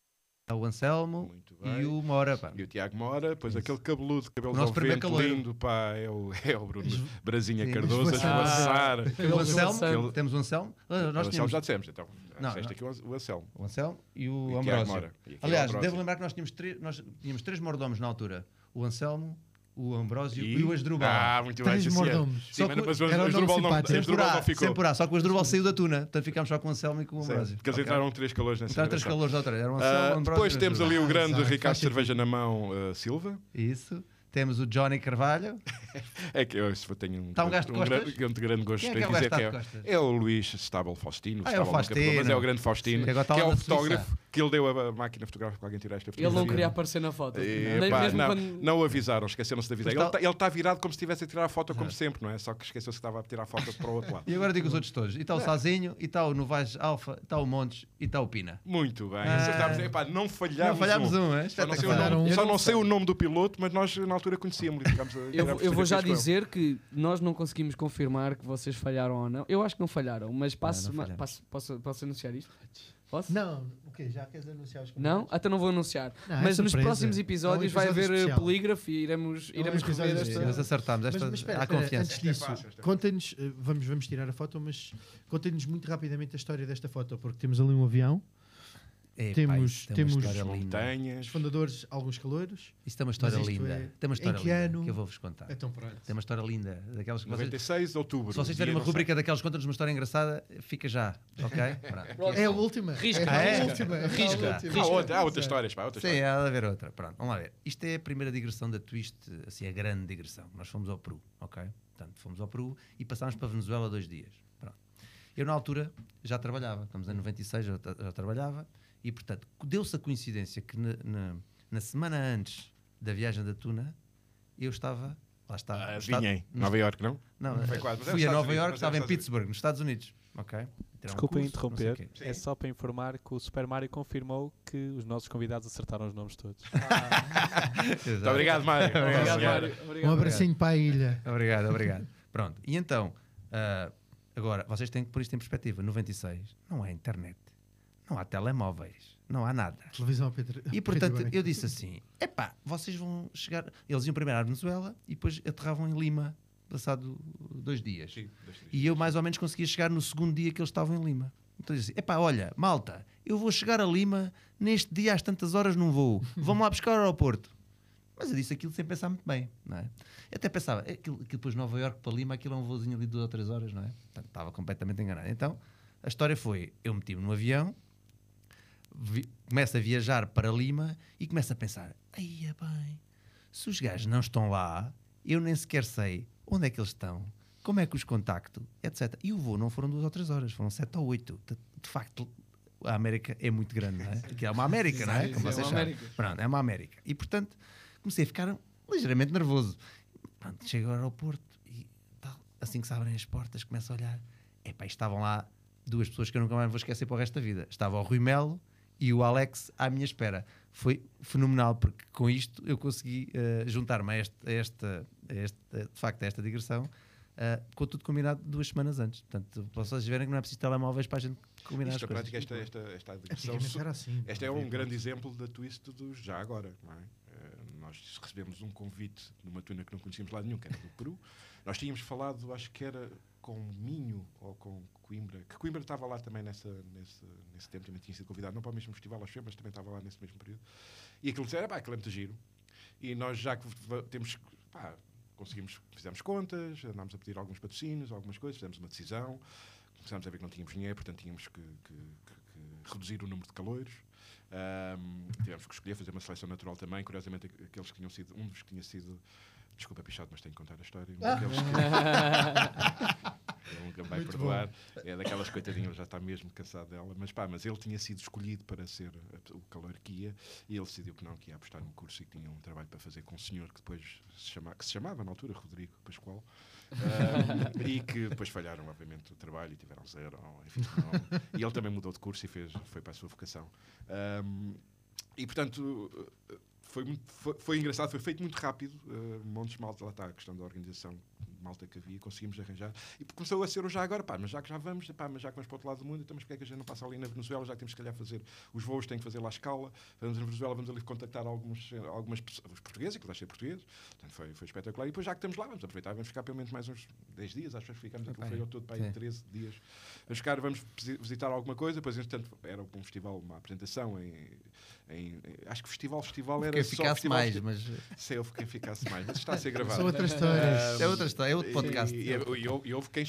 O Anselmo muito bem. e o Mora, pá. E o Tiago Mora, depois Isso. aquele cabeludo, cabelo O nosso ao vento, caloiro. lindo, pá, é o, [laughs] é o Bruno Brasinha Sim. Cardoso a Esvoaçar. esvoaçar. O Anselmo, Anselmo. temos o Anselmo. Ah, O Nós Anselmo tínhamos já dissemos, então. Não, Disseste não. aqui o Anselmo. o Anselmo e E o o Tiago Ambrósio. Mora. E o Aliás, Ambrósio. devo lembrar que nós tínhamos três, nós tínhamos três mordomos na altura: o Anselmo, o Ambrósio e, E- o Asdrubal. Ah, muito bem, Três sim, senhor. mordomos. Sim, Só mas, que mas o Asdrubal não. Asdrubal não ficou. sempre só que o Asdrubal saiu da tuna, portanto ficámos só com o Anselmo e com o Ambrósio. Porque eles entraram três calores nessa Entraram três calores da outra. Era o Ah, Anselmo, depois temos ali o grande Ricardo. Cerveja na mão ah, Silva. Isso. Temos o Johnny Carvalho. [laughs] É que eu tenho um, Está um de um grande, grande, grande gosto Quem é que é o dizer gajo que é, é o Luís Estável Faustino. Ah, é o pegou, Mas Faustino. é o grande Faustino, Que é o Suíça. Que ele deu a máquina fotográfica para alguém tirar esta Ele fotografia. não queria aparecer na foto. E, Nem pá, mesmo não, quando- não o avisaram, esqueceram-se de avisar. Mas Ele tá- está ele tá virado como se estivesse a tirar a foto, como sempre, não é? Só que esqueceu-se que estava a tirar a foto para o outro lado. E agora digo os outros todos. E está É. o Sazinho, e está o Novaes Alfa, está o Montes e está o Pina. Muito bem, Ah. acertámos. Epá, não falhámos, Não falhámos um, é? Só não, sei nome, Eu só não não sei o nome do piloto, mas nós na altura conhecíamos Eu, eu vou já ele. dizer que nós não conseguimos confirmar que vocês falharam ou não. Eu acho que não falharam, mas passo, não falhamos. passo- posso, posso anunciar isto? Posso? Não, quê? Já queres anunciar os Não? Até não vou anunciar. Não, é mas nos próximos É um episódios vai haver eh, especial. polígrafo e iremos, É um iremos rever esta. acertámos. Mas, Esta, mas espera, há espera, confiança. antes Esta disso, esta é conta-nos, eh, vamos, vamos tirar a foto, mas conta-nos muito rapidamente a história desta foto, porque temos ali um avião, Temos- isto é temos Montanhas. fundadores, alguns calouros. Isto é uma história linda. é- Tem uma em história que linda ano? que eu vou-vos contar. Então pronto. Tem uma história linda. Daquelas que vocês, 96 de outubro. se vocês tiverem uma rubrica daquelas contas uma história engraçada, fica já. Ok? [laughs] É a última. Risca, é a risca. última. é Risca. última. Há, outra, há outras histórias, pá, outras Sim, histórias. há de haver outra. Pronto, vamos lá ver. Isto é a primeira digressão da Twist, assim, a grande digressão. Nós fomos ao Peru, ok? Portanto, fomos ao Peru e passámos para a Venezuela dois dias. Pronto. Eu, na altura, já trabalhava. Estamos em 96, já, já trabalhava. E, portanto, deu-se a coincidência que na, na- na semana antes da viagem da Tuna, eu estava... Lá está. Ah, estado- Adivinhei. no- Nova Iorque, não? Não, Foi quase, mas é fui a Nova Unidos, Iorque, é estava em Pittsburgh, nos Estados Unidos. Ok? Um Desculpa não o interromper, é só para informar que o Super Mario confirmou que os nossos convidados acertaram os nomes todos. [laughs] Muito obrigado, Mário. Obrigado, Obrigado. Mário. Um Obrigado. abracinho para a ilha. Obrigado, obrigado. [laughs] Pronto, e então, ah, agora, vocês têm que pôr isto em perspectiva. 96, não há internet, não há telemóveis, não há nada. Televisão a Pedro. E portanto, eu disse assim: epá, vocês vão chegar. Eles iam primeiro à Venezuela e depois aterravam em Lima, passado dois dias. Sim, dois, três. E eu mais ou menos conseguia chegar no segundo dia que eles estavam em Lima. Então eu disse: epá, olha, malta, eu vou chegar a Lima neste dia às tantas horas não vou. Vão-me lá buscar ao aeroporto. Mas eu disse aquilo sem pensar muito bem, não é? Eu até pensava, "É aquilo, aquilo depois de Nova Iorque para Lima, aquilo é um voozinho ali de duas ou três horas, não é? Portanto, estava completamente enganado. Então, a história foi, eu meti-me no avião, vi, começo a viajar para Lima e começo a pensar, aí é bem, se os gajos não estão lá, eu nem sequer sei onde é que eles estão, como é que os contacto, etc. E o voo não foram duas ou três horas, foram sete ou oito. De, de facto, a América é muito grande, não é? Que é uma América, não é? Como é vocês sabem. América. Pronto, é uma América. E portanto, comecei a ficar ligeiramente nervoso. Pronto, chego ao aeroporto e tal, assim que se abrem as portas, começo a olhar. Epá, e estavam lá duas pessoas que eu nunca mais vou esquecer para o resto da vida. Estava o Rui Melo e o Alex à minha espera. Foi fenomenal, porque com isto eu consegui eh, juntar-me a, este, a esta, a esta- de facto, a esta digressão, eh, com tudo combinado duas semanas antes. Portanto, para vocês verem que não é preciso telemóveis para a gente combinar Isto, as na coisas. prática, esta, esta, esta digressão era assim. Este é um grande exemplo da twist do já agora. Não é? Eh, nós recebemos um convite de uma tuna que não conhecíamos lá nenhum, que era do Peru. Nós tínhamos falado, acho que era com Minho ou com Coimbra, que Coimbra estava lá também nessa, nesse, nesse tempo, também tinha sido convidado, não para o mesmo festival, acho mas também estava lá nesse mesmo período. E aquilo disseram, pá, aquilo é muito giro. E nós já temos, pá, conseguimos, fizemos contas, andámos a pedir alguns patrocínios, algumas coisas, fizemos uma decisão, começámos a ver que não tínhamos dinheiro, portanto tínhamos que, que- que- que reduzir o número de caloiros. Ahm, tivemos que escolher fazer uma seleção natural também. Curiosamente, aqu- aqueles que tinham sido, um dos que tinha sido, desculpa, pichado, mas tenho que contar a história. Um daqueles que, ele nunca vai Muito perdoar. É daquelas coitadinhas, ele já está mesmo cansado dela. Mas pá, mas ele tinha sido escolhido para ser o calor que ia e ele decidiu que não, que ia apostar no curso e que tinha um trabalho para fazer com um senhor que depois se, chama, que se chamava na altura Rodrigo Pascoal. Ahm, e que depois falharam, obviamente, o trabalho e tiveram zero. enfim, não. e ele também mudou de curso e fez, foi para a sua vocação. Ahm, e portanto, foi, foi, foi engraçado, foi feito muito rápido. Uh, Montes Malta, lá está a questão da organização malta que havia, conseguimos arranjar. E começou a ser o já agora, pá, mas já que já vamos, pá, mas já que vamos para o outro lado do mundo, então mas porque é que a gente não passa ali na Venezuela, já que temos que calhar fazer os voos, tem que fazer lá a escala. Vamos na Venezuela, vamos ali contactar alguns, algumas pessoas, os portugueses, que lá ser português. Portanto, foi, foi espetacular. E depois, já que estamos lá, vamos aproveitar, vamos ficar pelo menos mais uns 10 dias, acho que ficamos aquilo foi ao todo para aí sim. 13 dias. Vamos ficar, vamos visi- visitar alguma coisa, depois, entretanto, era um festival, uma apresentação em. em- acho que festival, festival era Que só ficasse festival, mais, festi- mas Sei eu quem ficasse mais, mas está a ser [laughs] gravado. São outras histórias. é outra história, é outro podcast. E, e, e e houve quem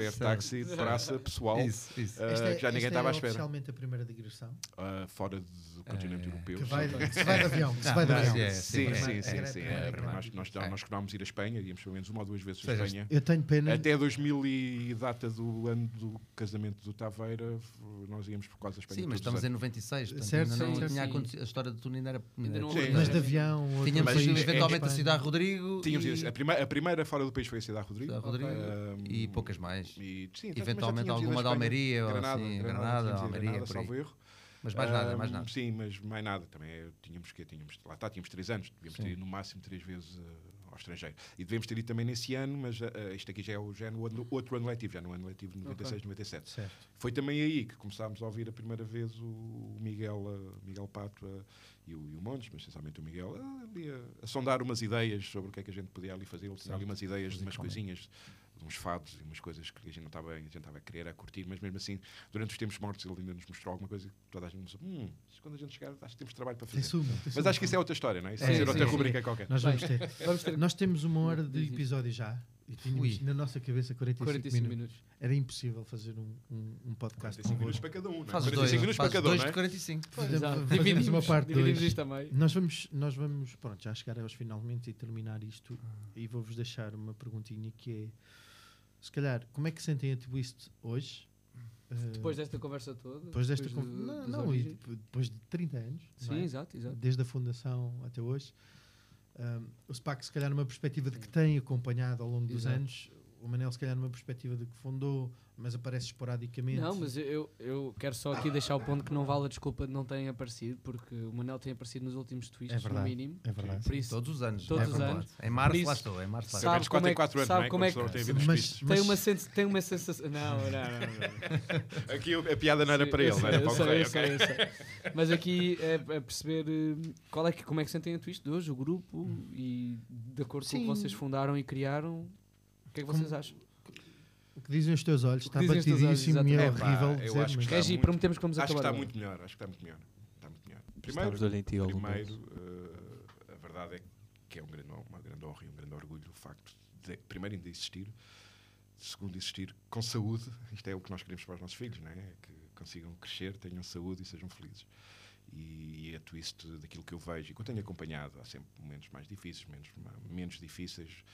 fair taxi de praça pessoal, Isso, isso. ah, Esta é, que já ninguém esta estava à é espera. oficialmente a primeira digressão. Ah, fora do continente Eh, europeu. Que, vai, se vai de avião. Que se vai de avião. sim, é, Sim, sim, sim, Era sim, sim. é, nós, nós, nós costumávamos ir à Espanha, íamos pelo menos uma ou duas vezes Seja, Espanha. Eu tenho pena. Até 2000 e data do ano do casamento do Taveira, nós íamos por quase a Espanha. Sim, mas estamos em anos. 96, portanto, Certo, não tinha acontecido. A história do túnel ainda era. Mas de avião. Tínhamos é eventualmente a. Cidade Rodrigo. Tínhamos ido- a, primeira, a primeira fora do país foi a Cidade Rodrigo. Cidade Rodrigo Ahm, e poucas mais. E, sim, Eventualmente alguma a de Espanha. Almeria, ou Granada, assim, Granada, Granada, Almeria, Granada, salvo erro. Mas mais nada, mais nada. Sim, mas mais nada. Também é, tínhamos que tínhamos, lá está, tínhamos três anos, devíamos ter Sim. ido no máximo três vezes eh, ao estrangeiro. E devemos ter ido também nesse ano, mas eh, isto aqui já é, o, já é no ano- outro ano letivo, já no ano letivo de 96, 97. Certo. Foi também aí que começámos a ouvir a primeira vez o Miguel, eh, Miguel Pato eh, e, o, e o Montes, mas essencialmente o Miguel, ali a, a sondar umas ideias sobre o que é que a gente podia ali fazer. Ele tinha ali umas ideias de umas coisinhas, de uns fados e umas coisas que a gente não estava, a gente estava a querer, a curtir, mas mesmo assim, durante os tempos mortos, ele ainda nos mostrou alguma coisa que toda a gente nos hum, quando a gente chegar, acho que temos trabalho para Tem fazer. tem Mas sumo. acho que isso é outra história, não é? Isso É, ser sim, outra sim. rubrica qualquer. Nós vamos ter. Vamos ter Nós temos uma hora de episódio já. E tínhamos Ui. na nossa cabeça 45, 45 minutos. minutos. Era impossível fazer um, um, um podcast 45 minutos convosco. para cada um, não é? Faz os 45 dois, minutos para cada um, dois não de é? 45. Fazemos- Exato. fazemos Dividimos, uma parte dividimos isto também. Nós vamos, nós vamos, pronto, já chegar aos finalmente e terminar isto. E vou-vos deixar uma perguntinha que é: se calhar, como é que sentem a Twist hoje? Eh, Depois desta conversa toda. depois desta depois con- do- não, não, e depois de 30 anos, Sim, é? exato, exato. desde a fundação até hoje. Um, o SPAC, se calhar, numa perspectiva de que tem acompanhado ao longo dos Exato. anos, o Manel, se calhar, numa perspectiva de que fundou, mas aparece esporadicamente. Não, mas eu, eu quero só aqui deixar o ponto que não vale a desculpa de não terem aparecido, porque o Manel tem aparecido nos últimos tweets, É verdade. no mínimo. É verdade. Por isso, Todos os anos. Todos é os anos. Em março Por lá isso, estou, em março lá sabe estou. Sabe como é que- 4 anos, sabe é? como é que- tem Mas- fixas. tem, uma sens tem uma sensação. Não, não, não. não. [laughs] Aqui a piada não era Sim, para ele, não era para o sei, Correio, sei. Mas aqui é, é perceber eh, qual é que, como é que sentem a twist de hoje, o grupo, e de acordo com o Sim. que vocês fundaram e criaram, o que é que vocês acham? O que dizem os teus olhos está batidíssimo e é horrível É eu dizer, acho que está muito- prometemos que vamos Acho que acabar. está agora. muito melhor, acho que está muito melhor. Está muito melhor. Primeiro, primeiro eh, a verdade é que é um grande, uma grande honra e um grande orgulho o facto de, primeiro, ainda existir, segundo, existir com saúde. Isto é o que nós queremos para os nossos filhos, não é? Que consigam crescer, tenham saúde e sejam felizes. E, e é twist daquilo que eu vejo e que eu tenho acompanhado. Há sempre momentos mais difíceis, menos, menos difíceis,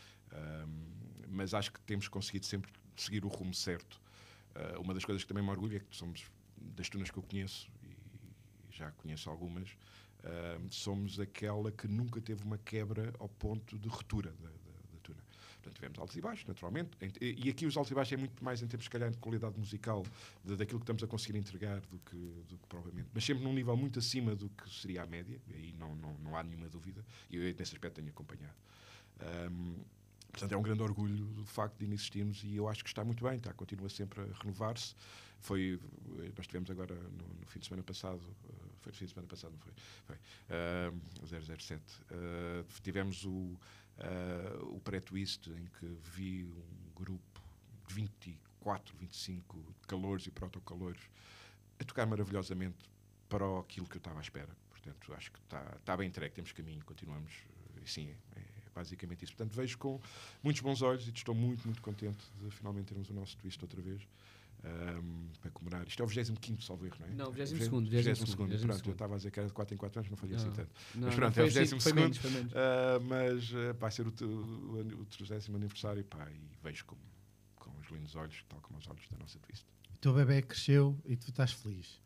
mas acho que temos conseguido sempre seguir o rumo certo. Ah, uma das coisas que também me orgulho é que somos das tunas que eu conheço, e já conheço algumas, somos aquela que nunca teve uma quebra ao ponto de ruptura da, da- da tuna. Portanto, tivemos altos e baixos, naturalmente, e aqui os altos e baixos é muito mais em termos, se calhar, de qualidade musical, de- daquilo que estamos a conseguir entregar do que, do que provavelmente. Mas sempre num nível muito acima do que seria a média, aí não, não, não há nenhuma dúvida, e eu nesse aspecto tenho acompanhado. Portanto, é um grande orgulho do facto de existirmos e eu acho que está muito bem, está, continua sempre a renovar-se. Foi, eh, nós tivemos agora no, no fim de semana passado, eh, foi no fim de semana passado, não foi? Foi. ah, 007. Ah, tivemos o, ah, o pré-twist em que vi um grupo de 24, 25 calores e protocalores a tocar maravilhosamente para o- aquilo que eu estava à espera. Portanto, acho que está, está bem entregue, temos caminho, continuamos. E sim, é basicamente isso. Portanto, vejo com muitos bons olhos e estou muito, muito contente de finalmente termos o nosso twist outra vez. ahm, para comemorar. Isto é o 25 salvo erro, não é? Não, 22º, 22º, 22º, Pronto, eu estava a dizer que era de 4 em 4 anos, não fazia assim tanto. Não, Mas pronto, é o assim, 22º foi menos, foi menos. Ah, mas ah, vai ser o, o, o 30 aniversário pá, e vejo com, com os lindos olhos, tal como os olhos da nossa twist. O teu bebê cresceu e tu estás feliz.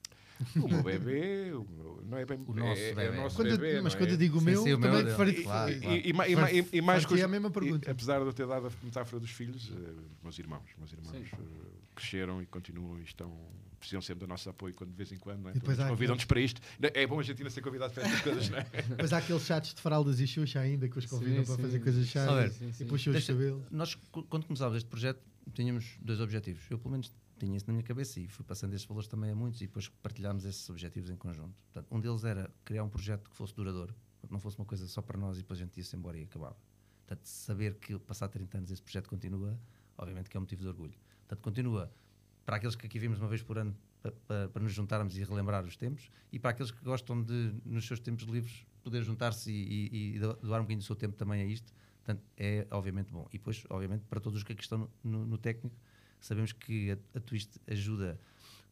O meu bebê, o meu- não é bem O nosso é, é bebê. o nosso Quando eu- bebê, mas quando é? eu digo o Sim, meu, sim, meu também é- farei- claro, E- claro. E, e, e, ma- e, e mais coisa, a mesma pergunta. e, apesar de eu ter dado a metáfora dos filhos, eh, os meus irmãos, os meus irmãos Sim. eh, cresceram e continuam e estão precisam sempre do nosso apoio quando de vez em quando, não é? Convidam-nos para isto. É bom a gente ainda ser convidado para estas coisas, não é? [laughs] Mas há aqueles chatos de fraldas e xuxa ainda que os convidam Sim, para sim. fazer coisas chatas sim, sim. e puxam os cabelos. Nós, quando começámos este projeto, tínhamos dois objetivos. Eu, pelo menos, tinha isso na minha cabeça e fui passando esses valores também a muitos e depois partilhámos esses objetivos em conjunto. Portanto, um deles era criar um projeto que fosse duradouro, não fosse uma coisa só para nós e depois a gente ia-se embora e acabava. Portanto, saber que, passar 30 anos, esse projeto continua, obviamente que é um motivo de orgulho. Portanto, continua para aqueles que aqui vimos uma vez por ano pa- pa- para, nos juntarmos e relembrar os tempos e para aqueles que gostam de, nos seus tempos livres, poder juntar-se e, e- e do- doar um bocadinho do seu tempo também a isto. Portanto, é obviamente bom. E depois, obviamente, para todos os que aqui estão no- no técnico, sabemos que a, a Twist ajuda,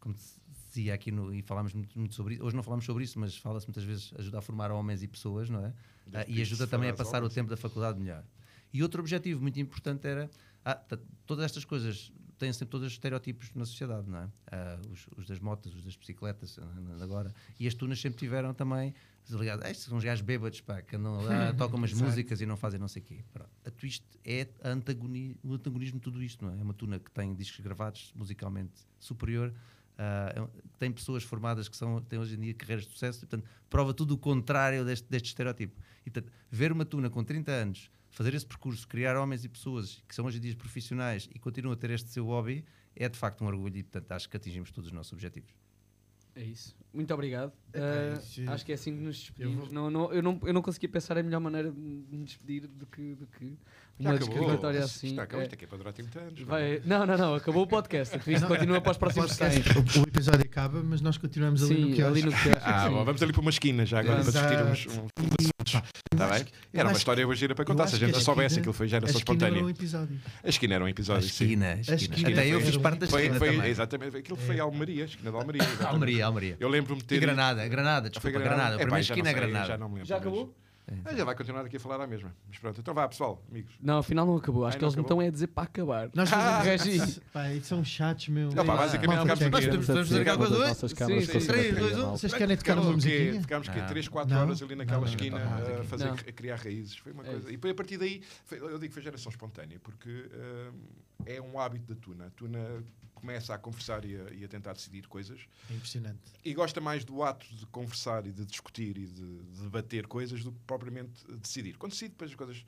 como se dizia aqui no, e falámos muito, muito sobre isso, hoje não falamos sobre isso, mas fala-se muitas vezes ajuda a formar homens e pessoas, não é? Ah, e ajuda também a passar o tempo da faculdade melhor. E outro objetivo muito importante era ah, todas estas coisas têm sempre todos os estereótipos na sociedade, não é? Ah, os, os das motas, os das bicicletas, agora. E as tunas sempre tiveram também, ligado, "Ah, estes são uns gajos bêbados, pá, que andam lá, [laughs] tocam umas músicas e não fazem não sei o quê. Pronto. A Twist é a antagoni- o antagonismo de tudo isto, não é? É uma tuna que tem discos gravados musicalmente superior, um- tem pessoas formadas que são, têm hoje em dia carreiras de sucesso, e, portanto, prova tudo o contrário deste, deste estereótipo. E, portanto, ver uma tuna com 30 anos fazer esse percurso, criar homens e pessoas que são hoje em dia profissionais e continuam a ter este seu hobby, é de facto um orgulho e, portanto, acho que atingimos todos os nossos objetivos. É isso. Muito obrigado. Epá, Uh, acho que é assim que nos despedimos. vou- Não, não, eu, não, eu não conseguia pensar a melhor maneira de me despedir do que, do que uma acabou. descriminatória Isto assim. acabou, É, isto aqui é para durar 30 anos. vai, não, não, não, acabou o podcast. Isto continua para os próximos 100. Podcast, o, o episódio acaba, mas nós continuamos ali no Sim, que ali no que Ah, bom, vamos ali para uma esquina já agora para discutir uns, Exato. uns assuntos. Está bem? Era uma história hoje gira para contar. Se a gente soubesse, aquilo foi A geração espontânea. A esquina era um A episódio, sim. esquina, a esquina. esquina Até eu fiz parte da esquina foi, também. exatamente, aquilo foi Almeria, a esquina de Almeria. Almeria, Almeria. Eu lembro-me de ter. E Granada, Granada, Foi desculpa, Granada. A Epá, primeira já esquina é não sei, Granada. Já não me lembro. Já mas- acabou? Ah, já vai continuar aqui a falar à mesma. Mas pronto, então vá pessoal, amigos. Não, afinal não acabou. Acho Ai, que não eles me acabou? estão a dizer para acabar. Nós Ah, fazemos. [laughs] Pá, e são chatos, meu. Não, pá, basicamente check aqui. in. Podemos- fazer alguma coisa Sim, câmaras sim. para saber Três, quem é dois, um. malta. Vocês querem tocar uma Ficámos o quê? musiquinha? Ficámos quê? Não. 3, 4 Não. horas ali naquela Não, não, esquina não, não, a não. fazer, Não. a criar raízes. Foi uma É coisa. E depois a partir daí, eu digo que foi geração espontânea, porque hum, é um hábito da Tuna. A Tuna começa a conversar e a, e a tentar decidir coisas É impressionante. e gosta mais do ato de conversar e de discutir e de, de debater coisas do que propriamente decidir. Quando decide, depois as coisas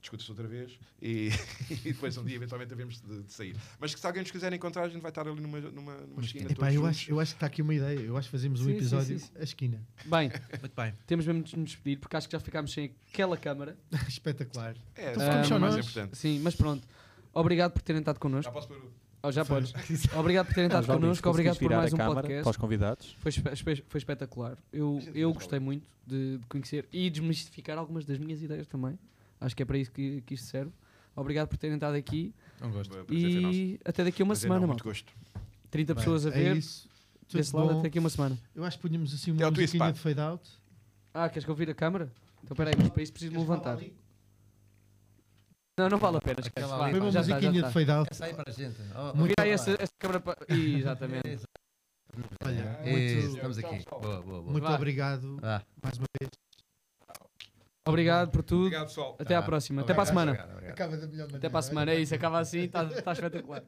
discute-se outra vez e, [laughs] e depois um dia eventualmente devemos de, de sair. Mas que se alguém nos quiser encontrar, a gente vai estar ali numa, numa, numa esquina. Epá, eu, acho, eu acho que está aqui uma ideia. Eu acho que fazemos um Sim, episódio sim, sim. a esquina. Bem, Muito bem. temos mesmo de nos despedir porque acho que já ficámos sem aquela câmara. [laughs] Espetacular. É, Então sim, ficamos é mais importante. Sim, mas pronto. Obrigado por terem estado connosco. Já posso pôr Oh, já podes. [laughs] Obrigado por terem estado connosco. Obrigado por mais um podcast. Para os convidados. Foi, foi espetacular. Eu, eu gostei muito de, de conhecer e desmistificar algumas das minhas ideias também. Acho que é para isso que, que isto serve. Obrigado por terem estado aqui Não gosto. e até daqui a uma Prazer semana, não, malta. Muito gosto. 30 Bem, pessoas a é ver. isso. Tudo Desse lado bom. até aqui a uma semana. Eu acho que punhamos assim É uma musiquinha de fade out. Ah, queres que eu vire a câmara? Então peraí, mas para isso preciso me levantar. Não, não vale a pena. esquece. Aquela Vá, ali, Foi uma já está, já musiquinha está. de fade out. Essa aí para a gente. Oh, Muito Vira aí essa, essa câmara para. [laughs] Ih, Exatamente. Olha, Isso, muito, estamos aqui. Boa, boa, boa. muito Vá. obrigado Ah, mais uma vez. Obrigado por tudo. Obrigado, pessoal. Até à tá. próxima. Até para a semana. Obrigado, obrigado. Acaba da melhor maneira. Até para a semana. É isso, [laughs] acaba assim. Está está espetacular.